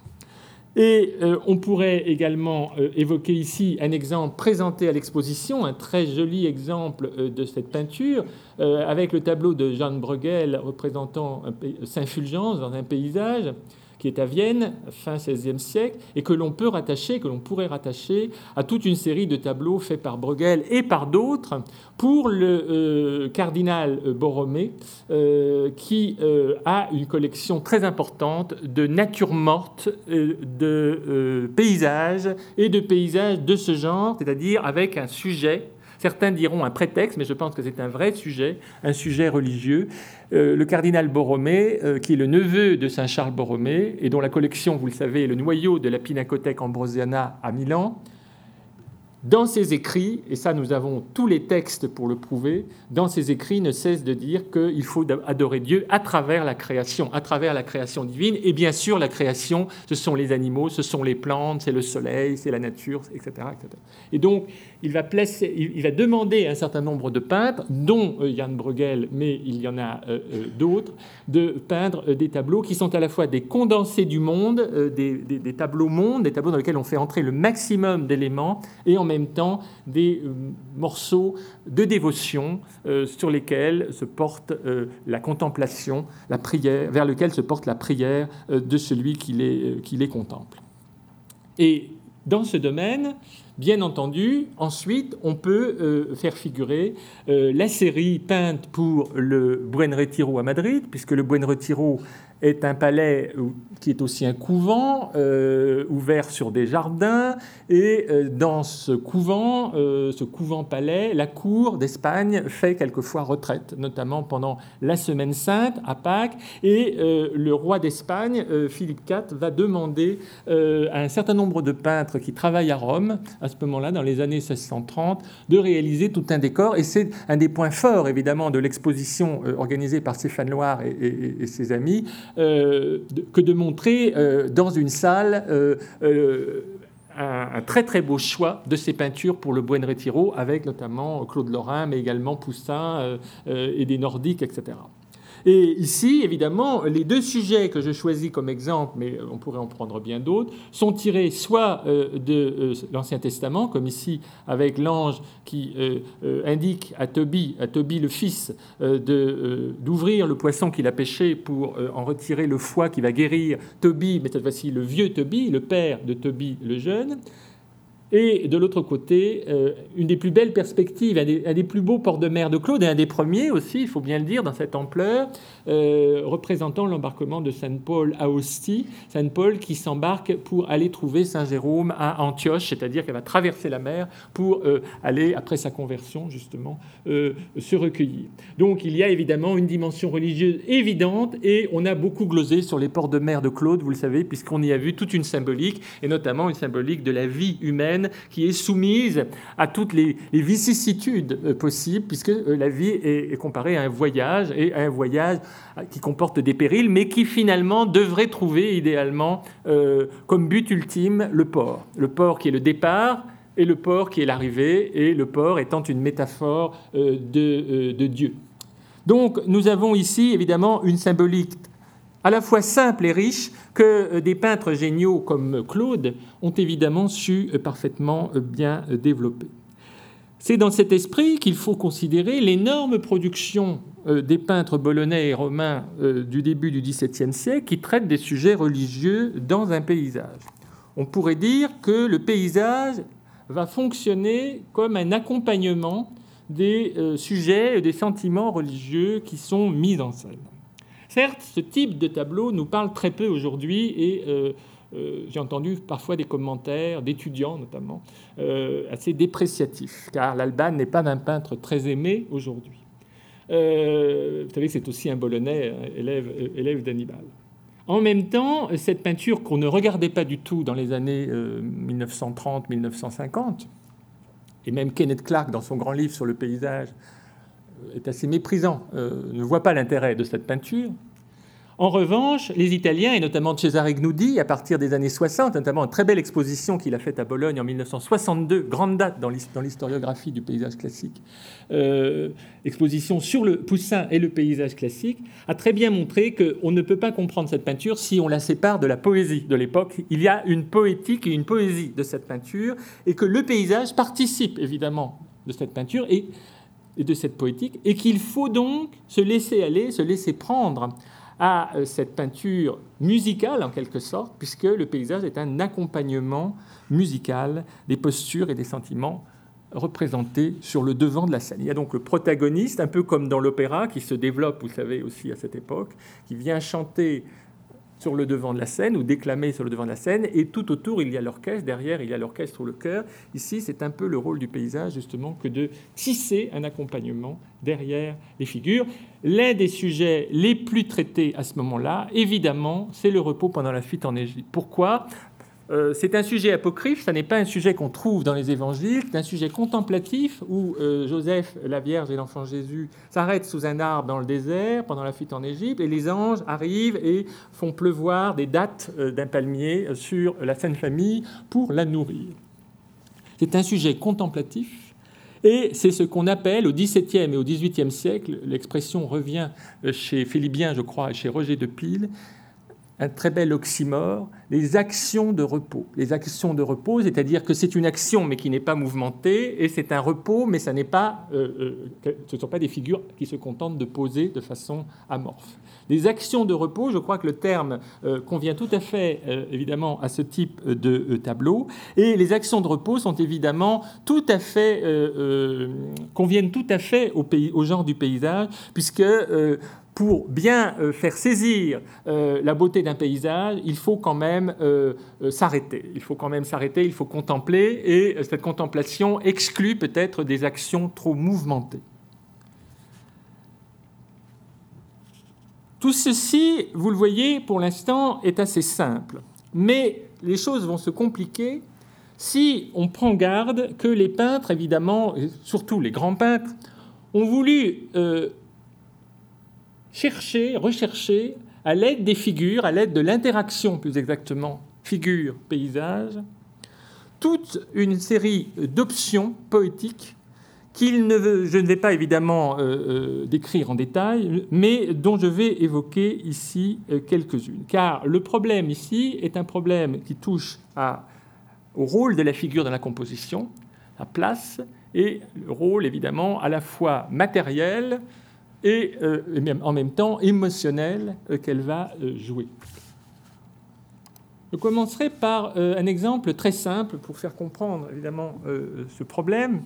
Et euh, on pourrait également euh, évoquer ici un exemple présenté à l'exposition, un très joli exemple euh, de cette peinture, avec le tableau de Jean Bruegel représentant Saint-Fulgence dans un paysage qui est à Vienne, fin XVIe siècle, et que l'on peut rattacher, que l'on pourrait rattacher à toute une série de tableaux faits par Bruegel et par d'autres pour le euh, cardinal Borromée, euh, qui euh, a une collection très importante de nature morte, de paysages et de paysages de ce genre, c'est-à-dire avec un sujet Certains diront un prétexte, mais je pense que c'est un vrai sujet, un sujet religieux. Euh, le cardinal Borromée, euh, qui est le neveu de Saint Charles Borromée, et dont la collection, vous le savez, est le noyau de la Pinacothèque Ambrosiana à Milan, dans ses écrits, et ça nous avons tous les textes pour le prouver, dans ses écrits ne cesse de dire qu'il faut adorer Dieu à travers la création, à travers la création divine. Et bien sûr, la création, ce sont les animaux, ce sont les plantes, c'est le soleil, c'est la nature, etc., etc. Et donc, il va, placer, il va demander à un certain nombre de peintres, dont euh, Jan Bruegel, mais il y en a euh, euh, d'autres, de peindre des tableaux qui sont à la fois des condensés du monde, des, tableaux mondes, des tableaux dans lesquels on fait entrer le maximum d'éléments, et en même même temps des morceaux de dévotion sur lesquels se porte la contemplation, la prière, vers lequel se porte la prière de celui qui les, contemple. Et dans ce domaine, bien entendu, ensuite, on peut euh, faire figurer euh, la série peinte pour le Buen Retiro à Madrid, puisque le Buen Retiro est un palais qui est aussi un couvent euh, ouvert sur des jardins. Et euh, dans ce couvent, euh, ce couvent-palais, la cour d'Espagne fait quelquefois retraite, notamment pendant la Semaine Sainte à Pâques. Et le roi d'Espagne, Philippe IV, va demander à un certain nombre de peintres qui travaillent à Rome, à ce moment-là, dans les années 1630, de réaliser tout un décor. Et c'est un des points forts, évidemment, de l'exposition organisée par Stéphane Loire et, ses amis, que de montrer euh, dans une salle euh, un, très très beau choix de ces peintures pour le Buen Retiro, avec notamment Claude Lorrain, mais également Poussin et des Nordiques, etc. Et ici, évidemment, les deux sujets que je choisis comme exemple, mais on pourrait en prendre bien d'autres, sont tirés soit euh, de euh, l'Ancien Testament, comme ici avec l'ange qui euh, indique à Tobie, à Tobie le fils, d'ouvrir le poisson qu'il a pêché pour en retirer le foie qui va guérir Tobie, mais cette fois-ci le vieux Tobie, le père de Tobie le jeune. Et de l'autre côté, euh, une des plus belles perspectives, un des, plus beaux ports de mer de Claude, et un des premiers aussi, il faut bien le dire, dans cette ampleur, euh, représentant l'embarquement de Saint-Paul à Ostie. Saint-Paul qui s'embarque pour aller trouver Saint-Jérôme à Antioche, c'est-à-dire qu'elle va traverser la mer pour euh, aller, après sa conversion, justement, se recueillir. Donc il y a évidemment une dimension religieuse évidente, et on a beaucoup glosé sur les ports de mer de Claude, vous le savez, puisqu'on y a vu toute une symbolique, et notamment une symbolique de la vie humaine qui est soumise à toutes les, vicissitudes euh, possibles, puisque euh, la vie est, comparée à un voyage, et à un voyage euh, qui comporte des périls, mais qui finalement devrait trouver idéalement comme but ultime le port. Le port qui est le départ, et le port qui est l'arrivée, et le port étant une métaphore de, de Dieu. Donc nous avons ici évidemment une symbolique à la fois simple et riche, que euh, des peintres géniaux comme Claude ont évidemment su euh, parfaitement euh, bien développer. C'est dans cet esprit qu'il faut considérer l'énorme production des peintres bolonais et romains du début du XVIIe siècle qui traitent des sujets religieux dans un paysage. On pourrait dire que le paysage va fonctionner comme un accompagnement des sujets et des sentiments religieux qui sont mis en scène. Certes, ce type de tableau nous parle très peu aujourd'hui et euh, euh, j'ai entendu parfois des commentaires d'étudiants notamment euh, assez dépréciatifs, car l'Alban n'est pas un peintre très aimé aujourd'hui. vous savez c'est aussi un Bolonais, élève, élève d'Hannibal. En même temps, cette peinture qu'on ne regardait pas du tout dans les années 1930-1950, et même Kenneth Clark, dans son grand livre sur le paysage, est assez méprisant, euh, ne voit pas l'intérêt de cette peinture. En revanche, les Italiens, et notamment Cesare Gnudi, à partir des années 60, notamment une très belle exposition qu'il a faite à Bologne en 1962, grande date dans l'historiographie du paysage classique, euh, exposition sur le Poussin et le paysage classique, a très bien montré qu'on ne peut pas comprendre cette peinture si on la sépare de la poésie de l'époque. Il y a une poétique et une poésie de cette peinture, et que le paysage participe évidemment de cette peinture, et et de cette poétique, et qu'il faut donc se laisser aller, se laisser prendre à euh, cette peinture musicale en quelque sorte, puisque le paysage est un accompagnement musical des postures et des sentiments représentés sur le devant de la scène. Il y a donc le protagoniste, un peu comme dans l'opéra, qui se développe, vous savez, aussi à cette époque, qui vient chanter sur le devant de la scène ou déclamer sur le devant de la scène, et tout autour il y a l'orchestre, derrière il y a l'orchestre ou le chœur. Ici c'est un peu le rôle du paysage justement que de tisser un accompagnement derrière les figures. L'un des sujets les plus traités à ce moment-là, évidemment, c'est le repos pendant la fuite en Égypte. Pourquoi? Euh, c'est un sujet apocryphe, ce n'est pas un sujet qu'on trouve dans les évangiles, c'est un sujet contemplatif où euh, Joseph, la Vierge et l'enfant Jésus s'arrêtent sous un arbre dans le désert pendant la fuite en Égypte et les anges arrivent et font pleuvoir des dattes euh, d'un palmier sur la Sainte Famille pour la nourrir. C'est un sujet contemplatif et c'est ce qu'on appelle au XVIIe et au XVIIIe siècle, l'expression revient chez Philibien, je crois, et chez Roger de Pile, un très bel oxymore, les actions de repos. Les actions de repos, c'est-à-dire que c'est une action mais qui n'est pas mouvementée, et c'est un repos, mais euh, euh, ce ne sont pas des figures qui se contentent de poser de façon amorphe. Les actions de repos, je crois que le terme euh, convient tout à fait, évidemment, à ce type de tableau, et les actions de repos sont évidemment tout à fait, conviennent tout à fait au genre du paysage, puisque pour bien euh, faire saisir euh, la beauté d'un paysage, il faut quand même euh, s'arrêter. Il faut quand même s'arrêter, il faut contempler, et cette contemplation exclut peut-être des actions trop mouvementées. Tout ceci, vous le voyez, pour l'instant, est assez simple. Mais les choses vont se compliquer si on prend garde que les peintres, évidemment, surtout les grands peintres, ont voulu chercher, rechercher, à l'aide des figures, à l'aide de l'interaction plus exactement, figure-paysage, toute une série d'options poétiques qu'il ne je ne vais pas évidemment euh, euh, décrire en détail, mais dont je vais évoquer ici euh, quelques-unes. Car le problème ici est un problème qui touche au rôle de la figure dans la composition, la place, et le rôle évidemment à la fois matériel, et, euh, en même temps émotionnelle euh, qu'elle va euh, jouer. Je commencerai par un exemple très simple pour faire comprendre évidemment ce problème.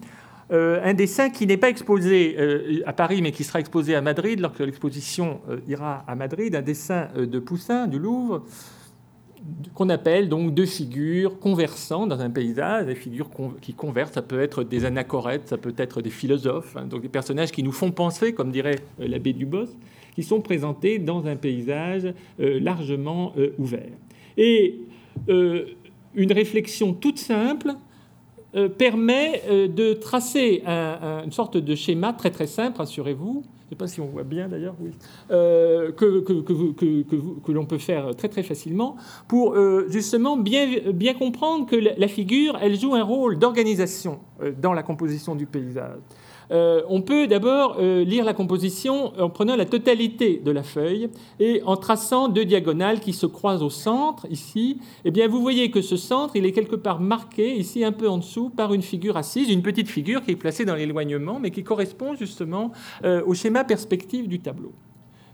un dessin qui n'est pas exposé à Paris mais qui sera exposé à Madrid lorsque l'exposition ira à Madrid, un dessin de Poussin du Louvre qu'on appelle donc deux figures conversant dans un paysage, des figures qui conversent, ça peut être des anachorètes, ça peut être des philosophes, hein, donc des personnages qui nous font penser, comme dirait euh, l'abbé Dubos, qui sont présentés dans un paysage euh, largement euh, ouvert. Et une réflexion toute simple permet de tracer une sorte de schéma très très simple, rassurez-vous, ne sais pas si on voit bien d'ailleurs, oui, euh, que, que, que, l'on peut faire très très facilement, pour euh, justement bien, bien comprendre que la figure, elle joue un rôle d'organisation euh, dans la composition du paysage. Euh, on peut d'abord euh, lire la composition en prenant la totalité de la feuille et en traçant deux diagonales qui se croisent au centre, ici. Eh bien, vous voyez que ce centre, il est quelque part marqué, ici un peu en dessous, par une figure assise, une petite figure qui est placée dans l'éloignement, mais qui correspond justement euh, au schéma perspective du tableau.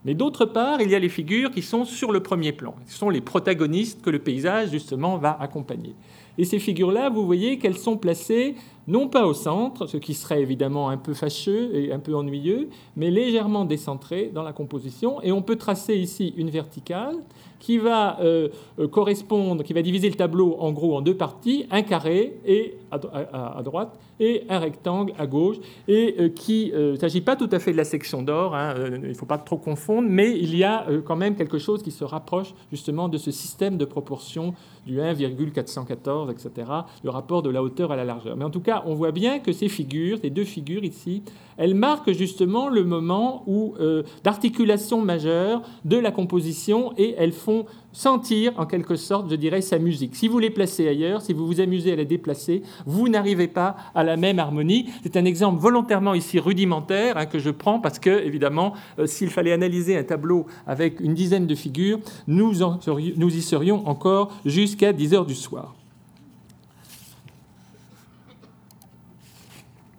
Mais d'autre part, il y a les figures qui sont sur le premier plan. Ce sont les protagonistes que le paysage, justement, va accompagner. Et ces figures-là, vous voyez qu'elles sont placées non pas au centre, ce qui serait évidemment un peu fâcheux et un peu ennuyeux, mais légèrement décentrées dans la composition. Et on peut tracer ici une verticale qui va euh, euh, correspondre, qui va diviser le tableau en gros en deux parties, un carré et à, droite et un rectangle à gauche, et euh, qui ne s'agit pas tout à fait de la section d'or, hein, il ne faut pas trop confondre, mais il y a quand même quelque chose qui se rapproche justement de ce système de proportion du 1,414, etc., le rapport de la hauteur à la largeur. Mais en tout cas, on voit bien que ces figures, ces deux figures ici, elles marquent justement le moment où d'articulation majeure de la composition et elles font sentir en quelque sorte, je dirais, sa musique. Si vous les placez ailleurs, si vous vous amusez à la déplacer, vous n'arrivez pas à la même harmonie. C'est un exemple volontairement ici rudimentaire hein, que je prends parce que, évidemment, euh, s'il fallait analyser un tableau avec une dizaine de figures, nous, nous y serions encore jusqu'à 10 heures du soir.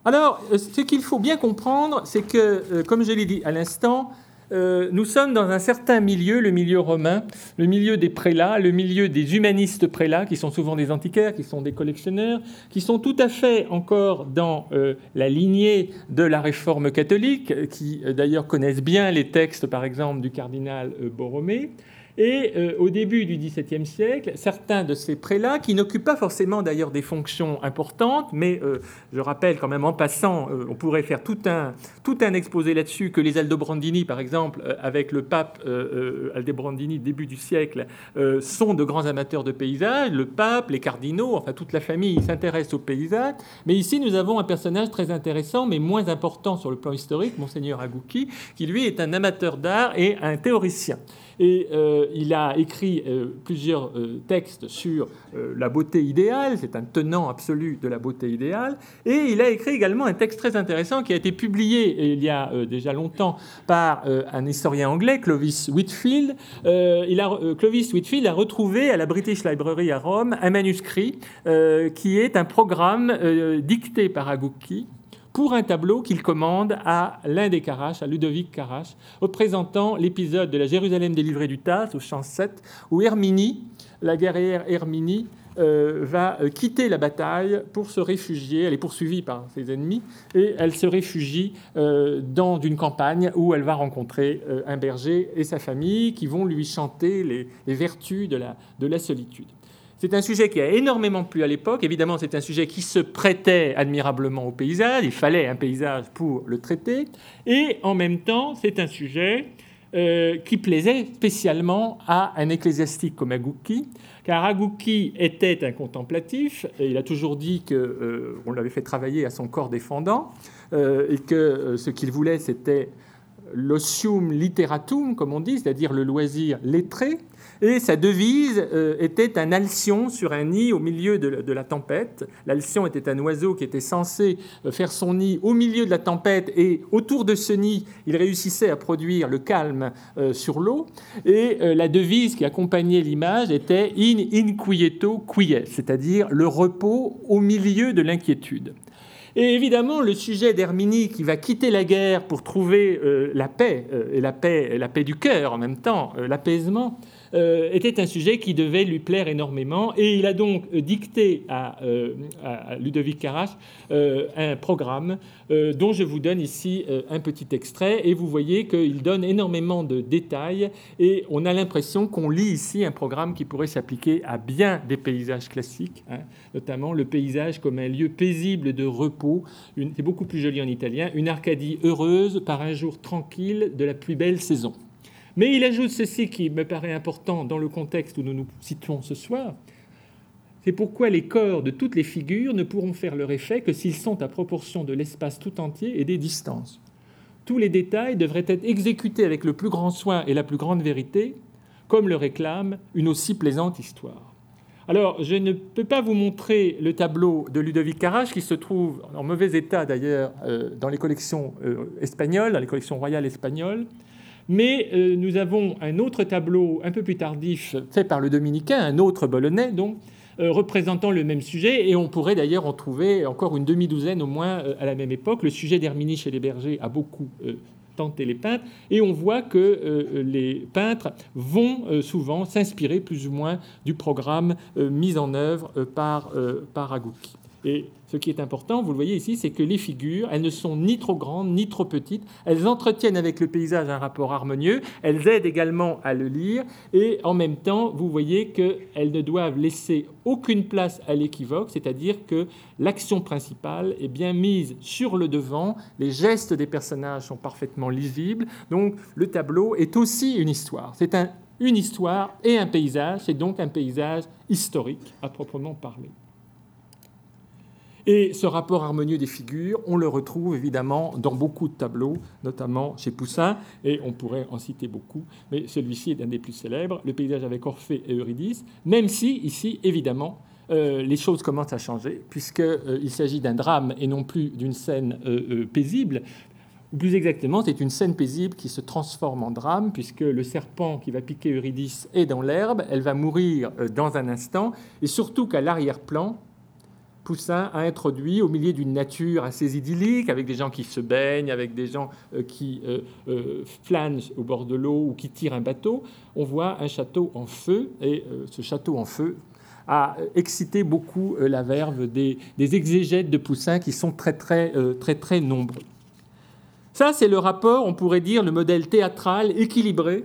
Alors, euh, ce qu'il faut bien comprendre, c'est que, euh, comme je l'ai dit à l'instant, euh, nous sommes dans un certain milieu, le milieu romain, le milieu des prélats, le milieu des humanistes prélats, qui sont souvent des antiquaires, qui sont des collectionneurs, qui sont tout à fait encore dans euh, la lignée de la réforme catholique, qui euh, d'ailleurs connaissent bien les textes, par exemple, du cardinal Borromée. Et euh, au début du XVIIe siècle, certains de ces prélats, qui n'occupent pas forcément d'ailleurs des fonctions importantes, mais euh, je rappelle quand même en passant, euh, on pourrait faire tout un, tout un exposé là-dessus, que les Aldobrandini, par exemple, avec le pape Aldobrandini début du siècle, sont de grands amateurs de paysages. Le pape, les cardinaux, enfin toute la famille s'intéresse aux paysages. Mais ici, nous avons un personnage très intéressant, mais moins important sur le plan historique, Monseigneur Agouki, qui lui est un amateur d'art et un théoricien. Et euh, il a écrit euh, plusieurs euh, textes sur la beauté idéale, c'est un tenant absolu de la beauté idéale. Et il a écrit également un texte très intéressant qui a été publié il y a déjà longtemps par un historien anglais, Clovis Whitfield. Clovis Whitfield a retrouvé à la British Library à Rome un manuscrit qui est un programme dicté par Agouki pour un tableau qu'il commande à l'un des Caraches, à Ludovic Carache, représentant l'épisode de la Jérusalem délivrée du Tasse, au champ 7, où Herminie, la guerrière Herminie, euh, va euh, quitter la bataille pour se réfugier. Elle est poursuivie par ses ennemis et elle se réfugie euh, dans une campagne où elle va rencontrer un berger et sa famille qui vont lui chanter les, vertus de la, de la solitude. C'est un sujet qui a énormément plu à l'époque. Évidemment, c'est un sujet qui se prêtait admirablement au paysage. Il fallait un paysage pour le traiter. Et en même temps, c'est un sujet euh, qui plaisait spécialement à un ecclésiastique comme Agouki, car Agouki était un contemplatif, et il a toujours dit qu'on euh, l'avait fait travailler à son corps défendant, euh, et que ce qu'il voulait, c'était l'osium literatum, comme on dit, c'est-à-dire le loisir lettré, et sa devise euh, était un alcyon sur un nid au milieu de, la tempête. L'alcyon était un oiseau qui était censé euh, faire son nid au milieu de la tempête et autour de ce nid, il réussissait à produire le calme euh, sur l'eau. Et la devise qui accompagnait l'image était in inquieto quies, c'est-à-dire le repos au milieu de l'inquiétude. Et évidemment, le sujet d'Herminie qui va quitter la guerre pour trouver la paix, et la paix, la paix du cœur en même temps, l'apaisement, euh, était un sujet qui devait lui plaire énormément. Et il a donc euh, dicté à, euh, Ludovic Carache un programme dont je vous donne ici un petit extrait. Et vous voyez qu'il donne énormément de détails. Et on a l'impression qu'on lit ici un programme qui pourrait s'appliquer à bien des paysages classiques, hein, notamment le paysage comme un lieu paisible de repos. C'est beaucoup plus joli en italien. Une Arcadie heureuse par un jour tranquille de la plus belle saison. Mais il ajoute ceci qui me paraît important dans le contexte où nous nous situons ce soir. C'est pourquoi les corps de toutes les figures ne pourront faire leur effet que s'ils sont à proportion de l'espace tout entier et des distances. Tous les détails devraient être exécutés avec le plus grand soin et la plus grande vérité, comme le réclame une aussi plaisante histoire. Alors, je ne peux pas vous montrer le tableau de Ludovic Carache, qui se trouve en mauvais état d'ailleurs euh, dans les collections euh, espagnoles, dans les collections royales espagnoles. Mais euh, nous avons un autre tableau un peu plus tardif, fait par le dominicain, un autre Bolonais, donc, euh, représentant le même sujet, et on pourrait d'ailleurs en trouver encore une demi-douzaine au moins euh, à la même époque. Le sujet d'Herminie chez les bergers a beaucoup tenté les peintres, et on voit que les peintres vont souvent s'inspirer plus ou moins du programme mis en œuvre par, par Agouki. Ce qui est important, vous le voyez ici, c'est que les figures, elles ne sont ni trop grandes ni trop petites. Elles entretiennent avec le paysage un rapport harmonieux. Elles aident également à le lire. Et en même temps, vous voyez qu'elles ne doivent laisser aucune place à l'équivoque, c'est-à-dire que l'action principale est bien mise sur le devant. Les gestes des personnages sont parfaitement lisibles. Donc le tableau est aussi une histoire. C'est une histoire et un paysage. C'est donc un paysage historique à proprement parler. Et ce rapport harmonieux des figures, on le retrouve évidemment dans beaucoup de tableaux, notamment chez Poussin, et on pourrait en citer beaucoup, mais celui-ci est un des plus célèbres, le paysage avec Orphée et Eurydice, même si ici, évidemment, euh, les choses commencent à changer, puisqu'il euh, s'agit d'un drame et non plus d'une scène euh, paisible. Ou plus exactement, c'est une scène paisible qui se transforme en drame, puisque le serpent qui va piquer Eurydice est dans l'herbe, elle va mourir dans un instant, et surtout qu'à l'arrière-plan, Poussin a introduit au milieu d'une nature assez idyllique, avec des gens qui se baignent, avec des gens euh, qui euh, euh, flânent au bord de l'eau ou qui tirent un bateau, on voit un château en feu, et ce château en feu a excité beaucoup la verve des, exégètes de Poussin qui sont très très très très nombreux. Ça, c'est le rapport, on pourrait dire, le modèle théâtral équilibré,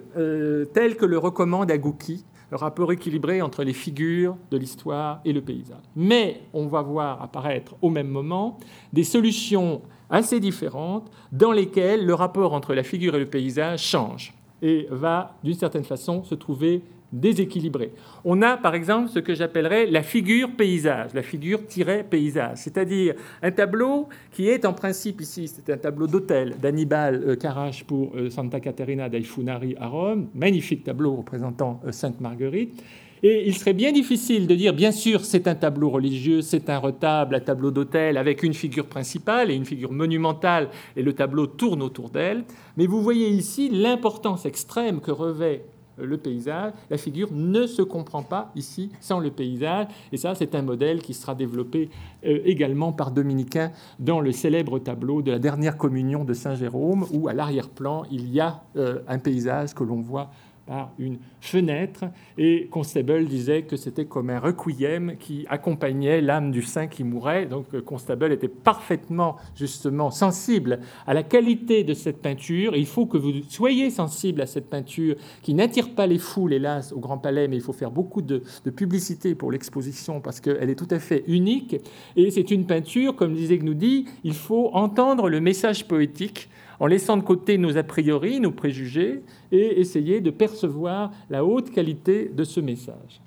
tel que le recommande Agouki le rapport équilibré entre les figures de l'histoire et le paysage. Mais on va voir apparaître au même moment des solutions assez différentes dans lesquelles le rapport entre la figure et le paysage change et va d'une certaine façon se trouver déséquilibré. On a par exemple ce que j'appellerais la figure paysage, la figure tirée paysage, c'est-à-dire un tableau qui est en principe ici, c'est un tableau d'hôtel d'Annibal euh, Carache pour euh, Santa Caterina dei Funari à Rome, magnifique tableau représentant euh, Sainte Marguerite. Et il serait bien difficile de dire, bien sûr, c'est un tableau religieux, c'est un retable, un tableau d'hôtel avec une figure principale et une figure monumentale, et le tableau tourne autour d'elle. Mais vous voyez ici l'importance extrême que revêt le paysage. La figure ne se comprend pas ici sans le paysage. Et ça, c'est un modèle qui sera développé euh, également par Dominicain dans le célèbre tableau de la dernière communion de Saint Jérôme, où à l'arrière-plan, il y a euh, un paysage que l'on voit par une fenêtre. Et Constable disait que c'était comme un requiem qui accompagnait l'âme du saint qui mourait. Donc Constable était parfaitement, justement, sensible à la qualité de cette peinture. il faut que vous soyez sensible à cette peinture qui n'attire pas les foules, hélas, au Grand Palais, mais il faut faire beaucoup de, de publicité pour l'exposition parce qu'elle est tout à fait unique. Et c'est une peinture, comme disait Gnoudi, il faut entendre le message poétique en laissant de côté nos a priori, nos préjugés, et essayer de percevoir la haute qualité de ce message.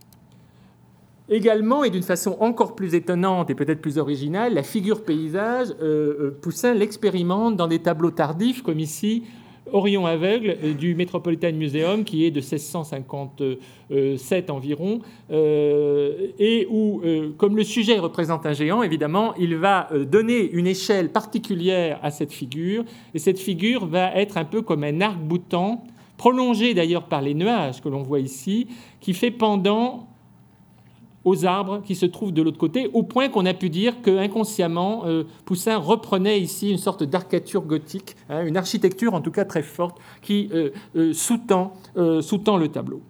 Également, et d'une façon encore plus étonnante et peut-être plus originale, la figure paysage, euh, euh, Poussin l'expérimente dans des tableaux tardifs, comme ici Orion aveugle euh, du Metropolitan Museum, qui est de 1657 environ, euh, et où, euh, comme le sujet représente un géant, évidemment, il va donner une échelle particulière à cette figure, et cette figure va être un peu comme un arc-boutant, prolongé d'ailleurs par les nuages que l'on voit ici, qui fait pendant aux arbres qui se trouvent de l'autre côté, au point qu'on a pu dire que inconsciemment, euh, Poussin reprenait ici une sorte d'arcature gothique, hein, une architecture en tout cas très forte, qui euh, euh, sous-tend le tableau.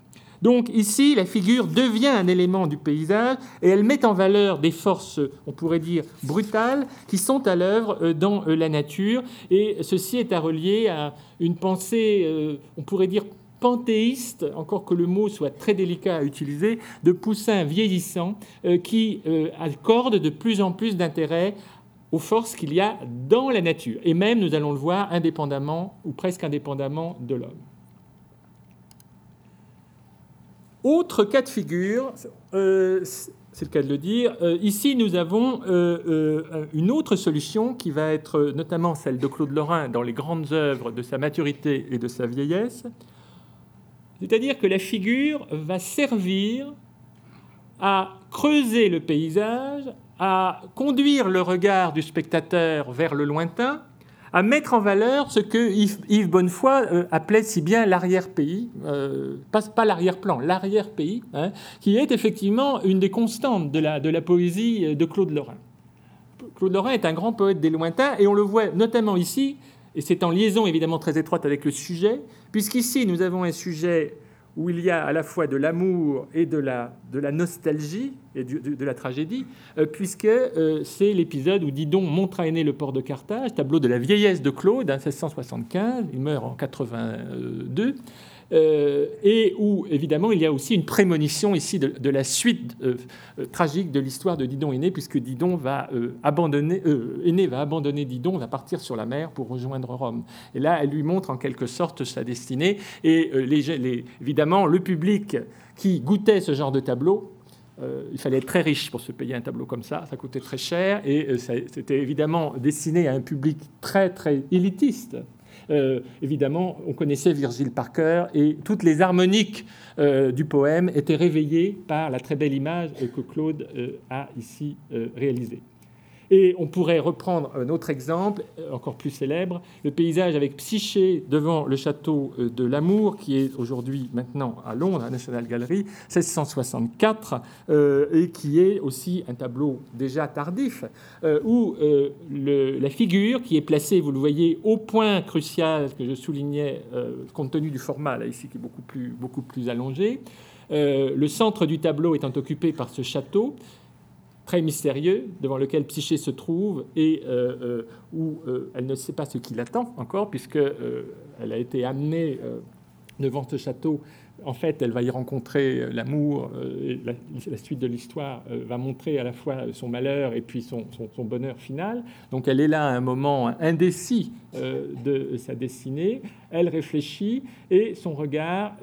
Donc ici, la figure devient un élément du paysage et elle met en valeur des forces, on pourrait dire, brutales, qui sont à l'œuvre dans la nature. Et ceci est à relier à une pensée, on pourrait dire, panthéiste, encore que le mot soit très délicat à utiliser, de Poussin vieillissant euh, qui euh, accorde de plus en plus d'intérêt aux forces qu'il y a dans la nature, et même, nous allons le voir, indépendamment ou presque indépendamment de l'homme. Autre cas de figure, euh, c'est le cas de le dire, ici nous avons une autre solution qui va être notamment celle de Claude Lorrain dans les grandes œuvres de sa maturité et de sa vieillesse, c'est-à-dire que la figure va servir à creuser le paysage, à conduire le regard du spectateur vers le lointain, à mettre en valeur ce que Yves Bonnefoy euh, appelait si bien l'arrière-pays, euh, pas, l'arrière-plan, l'arrière-pays, hein, qui est effectivement une des constantes de la, de la poésie de Claude Lorrain. Claude Lorrain est un grand poète des lointains, et on le voit notamment ici et c'est en liaison évidemment très étroite avec le sujet, puisqu'ici nous avons un sujet où il y a à la fois de l'amour et de la, de la nostalgie et de, la tragédie, euh, puisque euh, c'est l'épisode où Didon montre à Aîné le port de Carthage, tableau de la vieillesse de Claude, en 1675, il meurt en 82, euh, et où, évidemment, il y a aussi une prémonition ici de, la suite euh, euh, tragique de l'histoire de Didon Aîné, puisque Didon va abandonner, Aîné va abandonner Didon, va partir sur la mer pour rejoindre Rome. Et là, elle lui montre en quelque sorte sa destinée. Et évidemment, le public qui goûtait ce genre de tableau, il fallait être très riche pour se payer un tableau comme ça, ça coûtait très cher et c'était évidemment destiné à un public très très élitiste. Euh, évidemment, on connaissait Virgile Parker et toutes les harmoniques euh, du poème étaient réveillées par la très belle image que Claude euh, a ici réalisée. Et on pourrait reprendre un autre exemple, euh, encore plus célèbre, le paysage avec Psyché devant le château euh, de l'Amour, qui est aujourd'hui maintenant à Londres, à National Gallery, 1664, euh, et qui est aussi un tableau déjà tardif, où la figure qui est placée, vous le voyez, au point crucial que je soulignais, compte tenu du format, ici, qui est beaucoup plus, beaucoup plus allongé, le centre du tableau étant occupé par ce château, très mystérieux devant lequel Psyché se trouve et euh, euh, où euh, elle ne sait pas ce qui l'attend encore, puisqu'elle a été amenée devant ce château en fait, elle va y rencontrer l'amour, la, suite de l'histoire va montrer à la fois son malheur et puis son, bonheur final. Donc elle est là à un moment indécis de sa destinée, elle réfléchit et son regard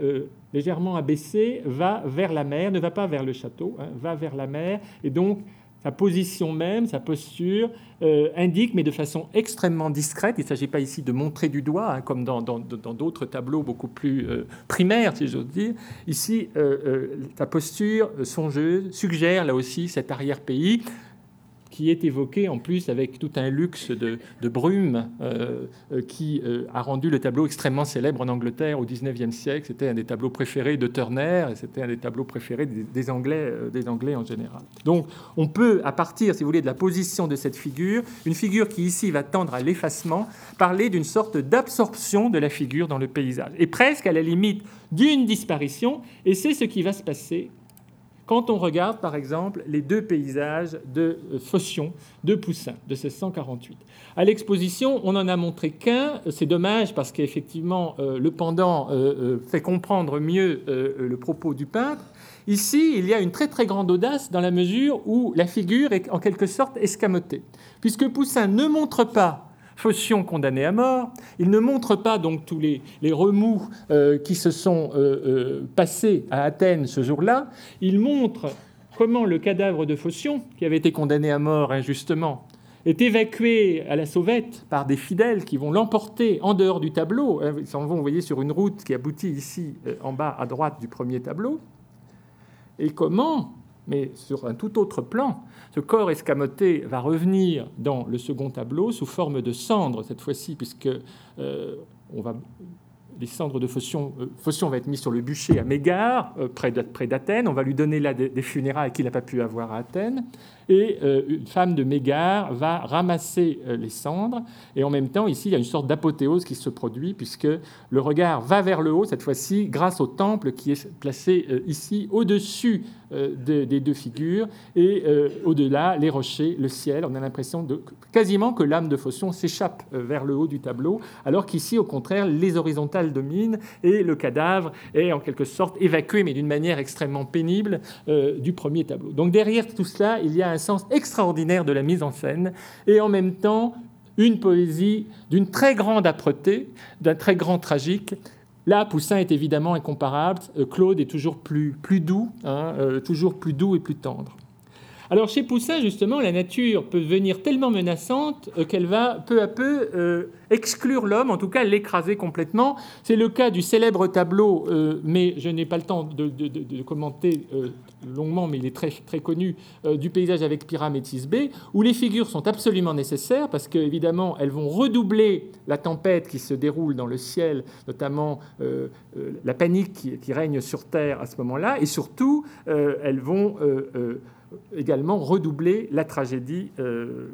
légèrement abaissé va vers la mer, ne va pas vers le château, hein, va vers la mer, et donc sa position même, sa posture euh, indique, mais de façon extrêmement discrète, il ne s'agit pas ici de montrer du doigt, hein, comme dans d'autres tableaux beaucoup plus euh, primaires, si j'ose dire. Ici, euh, sa posture songeuse suggère là aussi cet arrière-pays qui est évoqué en plus avec tout un luxe de, brume euh, euh, qui euh, a rendu le tableau extrêmement célèbre en Angleterre au XIXe siècle. C'était un des tableaux préférés de Turner et c'était un des tableaux préférés des, Anglais, des Anglais en général. Donc on peut, à partir, si vous voulez, de la position de cette figure, une figure qui ici va tendre à l'effacement, parler d'une sorte d'absorption de la figure dans le paysage et presque à la limite d'une disparition. Et c'est ce qui va se passer quand on regarde, par exemple, les deux paysages de euh, Phocion, de Poussin, de 1648. À l'exposition, on n'en a montré qu'un. C'est dommage parce qu'effectivement, euh, le pendant euh, fait comprendre mieux le propos du peintre. Ici, il y a une très très grande audace dans la mesure où la figure est en quelque sorte escamotée, puisque Poussin ne montre pas Phocion condamné à mort. Il ne montre pas donc tous les, remous euh, qui se sont euh, euh, passés à Athènes ce jour-là. Il montre comment le cadavre de Phocion, qui avait été condamné à mort injustement, est évacué à la sauvette par des fidèles qui vont l'emporter en dehors du tableau. Ils s'en vont, vous voyez, sur une route qui aboutit ici en bas à droite du premier tableau. Et comment mais sur un tout autre plan. Ce corps escamoté va revenir dans le second tableau sous forme de cendre cette fois-ci, puisque euh, on va les cendres de Phocion, euh, va être mis sur le bûcher à Mégare, euh, près d'Athènes. On va lui donner là des, funérailles qu'il n'a pas pu avoir à Athènes. Et une femme de Mégare va ramasser les cendres. Et en même temps, ici, il y a une sorte d'apothéose qui se produit, puisque le regard va vers le haut, cette fois-ci, grâce au temple qui est placé ici, au-dessus euh, des deux figures, et euh, au-delà, les rochers, le ciel. On a l'impression de, quasiment que l'âme de Phocion s'échappe euh, vers le haut du tableau, alors qu'ici, au contraire, les horizontales dominent et le cadavre est en quelque sorte évacué, mais d'une manière extrêmement pénible, du premier tableau. Donc derrière tout cela, il y a un sens extraordinaire de la mise en scène, et en même temps, une poésie d'une très grande âpreté, d'un très grand tragique, Là, Poussin est évidemment incomparable. Euh, Claude est toujours plus, doux, hein, euh, toujours plus doux et plus tendre. Alors chez Poussin, justement, la nature peut devenir tellement menaçante euh, qu'elle va peu à peu euh, exclure l'homme, en tout cas l'écraser complètement. C'est le cas du célèbre tableau, euh, mais je n'ai pas le temps de, commenter longuement, mais il est très, connu, du paysage avec Pyramétis B, où les figures sont absolument nécessaires parce qu'évidemment, elles vont redoubler la tempête qui se déroule dans le ciel, notamment la panique qui, règne sur Terre à ce moment-là, et surtout, elles vont également redoubler la tragédie euh,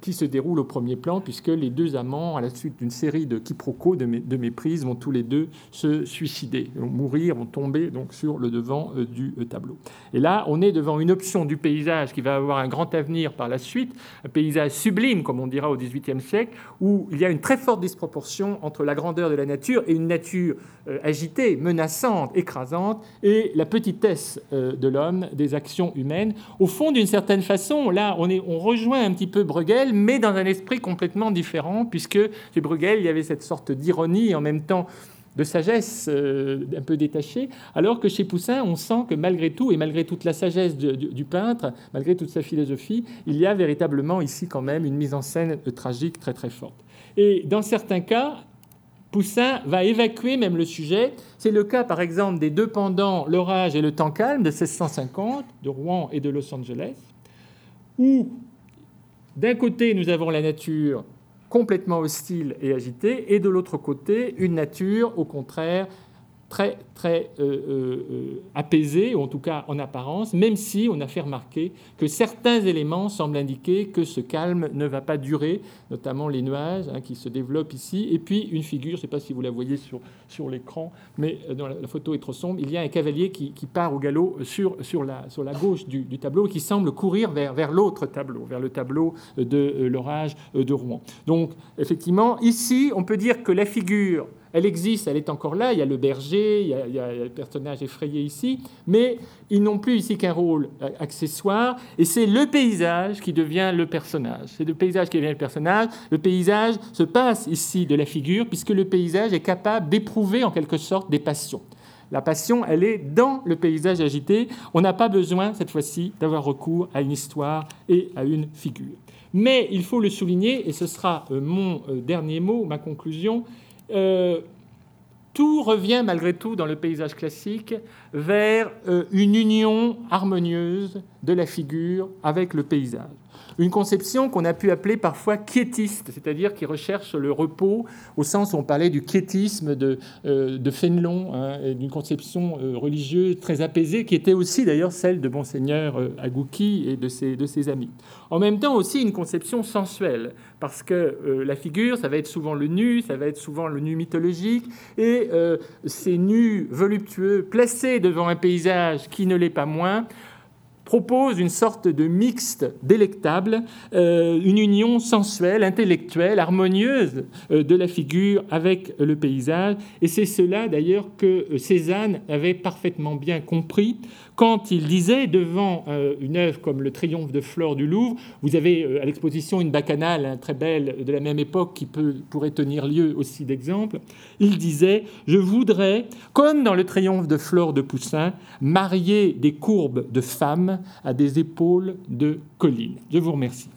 qui se déroule au premier plan, puisque les deux amants, à la suite d'une série de quiproquos, de, de méprises, vont tous les deux se suicider, vont mourir, vont tomber donc sur le devant euh, du euh, tableau. Et là, on est devant une option du paysage qui va avoir un grand avenir par la suite, un paysage sublime, comme on dira au XVIIIe siècle, où il y a une très forte disproportion entre la grandeur de la nature et une nature euh, agitée, menaçante, écrasante, et la petitesse de l'homme, des actions humaines. Au fond, d'une certaine façon, là, on, est, on rejoint un petit peu Bruegel mais dans un esprit complètement différent, puisque chez Bruegel, il y avait cette sorte d'ironie et en même temps de sagesse euh, un peu détachée, alors que chez Poussin, on sent que malgré tout, et malgré toute la sagesse du, peintre, malgré toute sa philosophie, il y a véritablement ici quand même une mise en scène tragique très très forte. Et dans certains cas, Poussin va évacuer même le sujet. C'est le cas, par exemple, des deux pendants L'orage et le temps calme de 1650, de Rouen et de Los Angeles, où d'un côté, nous avons la nature complètement hostile et agitée, et de l'autre côté, une nature, au contraire, très, très euh, euh, euh, apaisé, ou en tout cas en apparence, même si on a fait remarquer que certains éléments semblent indiquer que ce calme ne va pas durer, notamment les nuages hein, qui se développent ici, et puis une figure, je ne sais pas si vous la voyez sur, sur l'écran, mais dans la, photo est trop sombre, il y a un cavalier qui, part au galop sur, sur, la, sur la gauche du, du tableau, qui semble courir vers, vers l'autre tableau, vers le tableau de l'orage de Rouen. Donc, effectivement, ici, on peut dire que la figure elle existe, elle est encore là. Il y a le berger, il y a, le personnage effrayé ici, mais ils n'ont plus ici qu'un rôle accessoire. Et c'est le paysage qui devient le personnage. C'est le paysage qui devient le personnage. Le paysage se passe ici de la figure, puisque le paysage est capable d'éprouver en quelque sorte des passions. La passion, elle est dans le paysage agité. On n'a pas besoin, cette fois-ci, d'avoir recours à une histoire et à une figure. Mais il faut le souligner, et ce sera euh, mon euh, dernier mot, ma conclusion, euh, tout revient malgré tout dans le paysage classique vers une union harmonieuse de la figure avec le paysage une conception qu'on a pu appeler parfois quiétiste, c'est-à-dire qui recherche le repos, au sens où on parlait du quiétisme de, euh, de Fénelon, hein, d'une conception euh, religieuse très apaisée, qui était aussi d'ailleurs celle de Monseigneur euh, Agouki et de ses, de ses amis. En même temps aussi une conception sensuelle, parce que la figure, ça va être souvent le nu, ça va être souvent le nu mythologique, et ces nus voluptueux placés devant un paysage qui ne l'est pas moins, propose une sorte de mixte délectable, euh, une union sensuelle, intellectuelle, harmonieuse euh, de la figure avec le paysage. Et c'est cela d'ailleurs que euh, Cézanne avait parfaitement bien compris quand il disait devant euh, une œuvre comme le Triomphe de Flore du Louvre, vous avez euh, à l'exposition une bacchanale hein, très belle de la même époque qui pourrait tenir lieu aussi d'exemple, il disait Je voudrais, comme dans le Triomphe de Flore de Poussin, marier des courbes de femmes à des épaules de collines. Je vous remercie.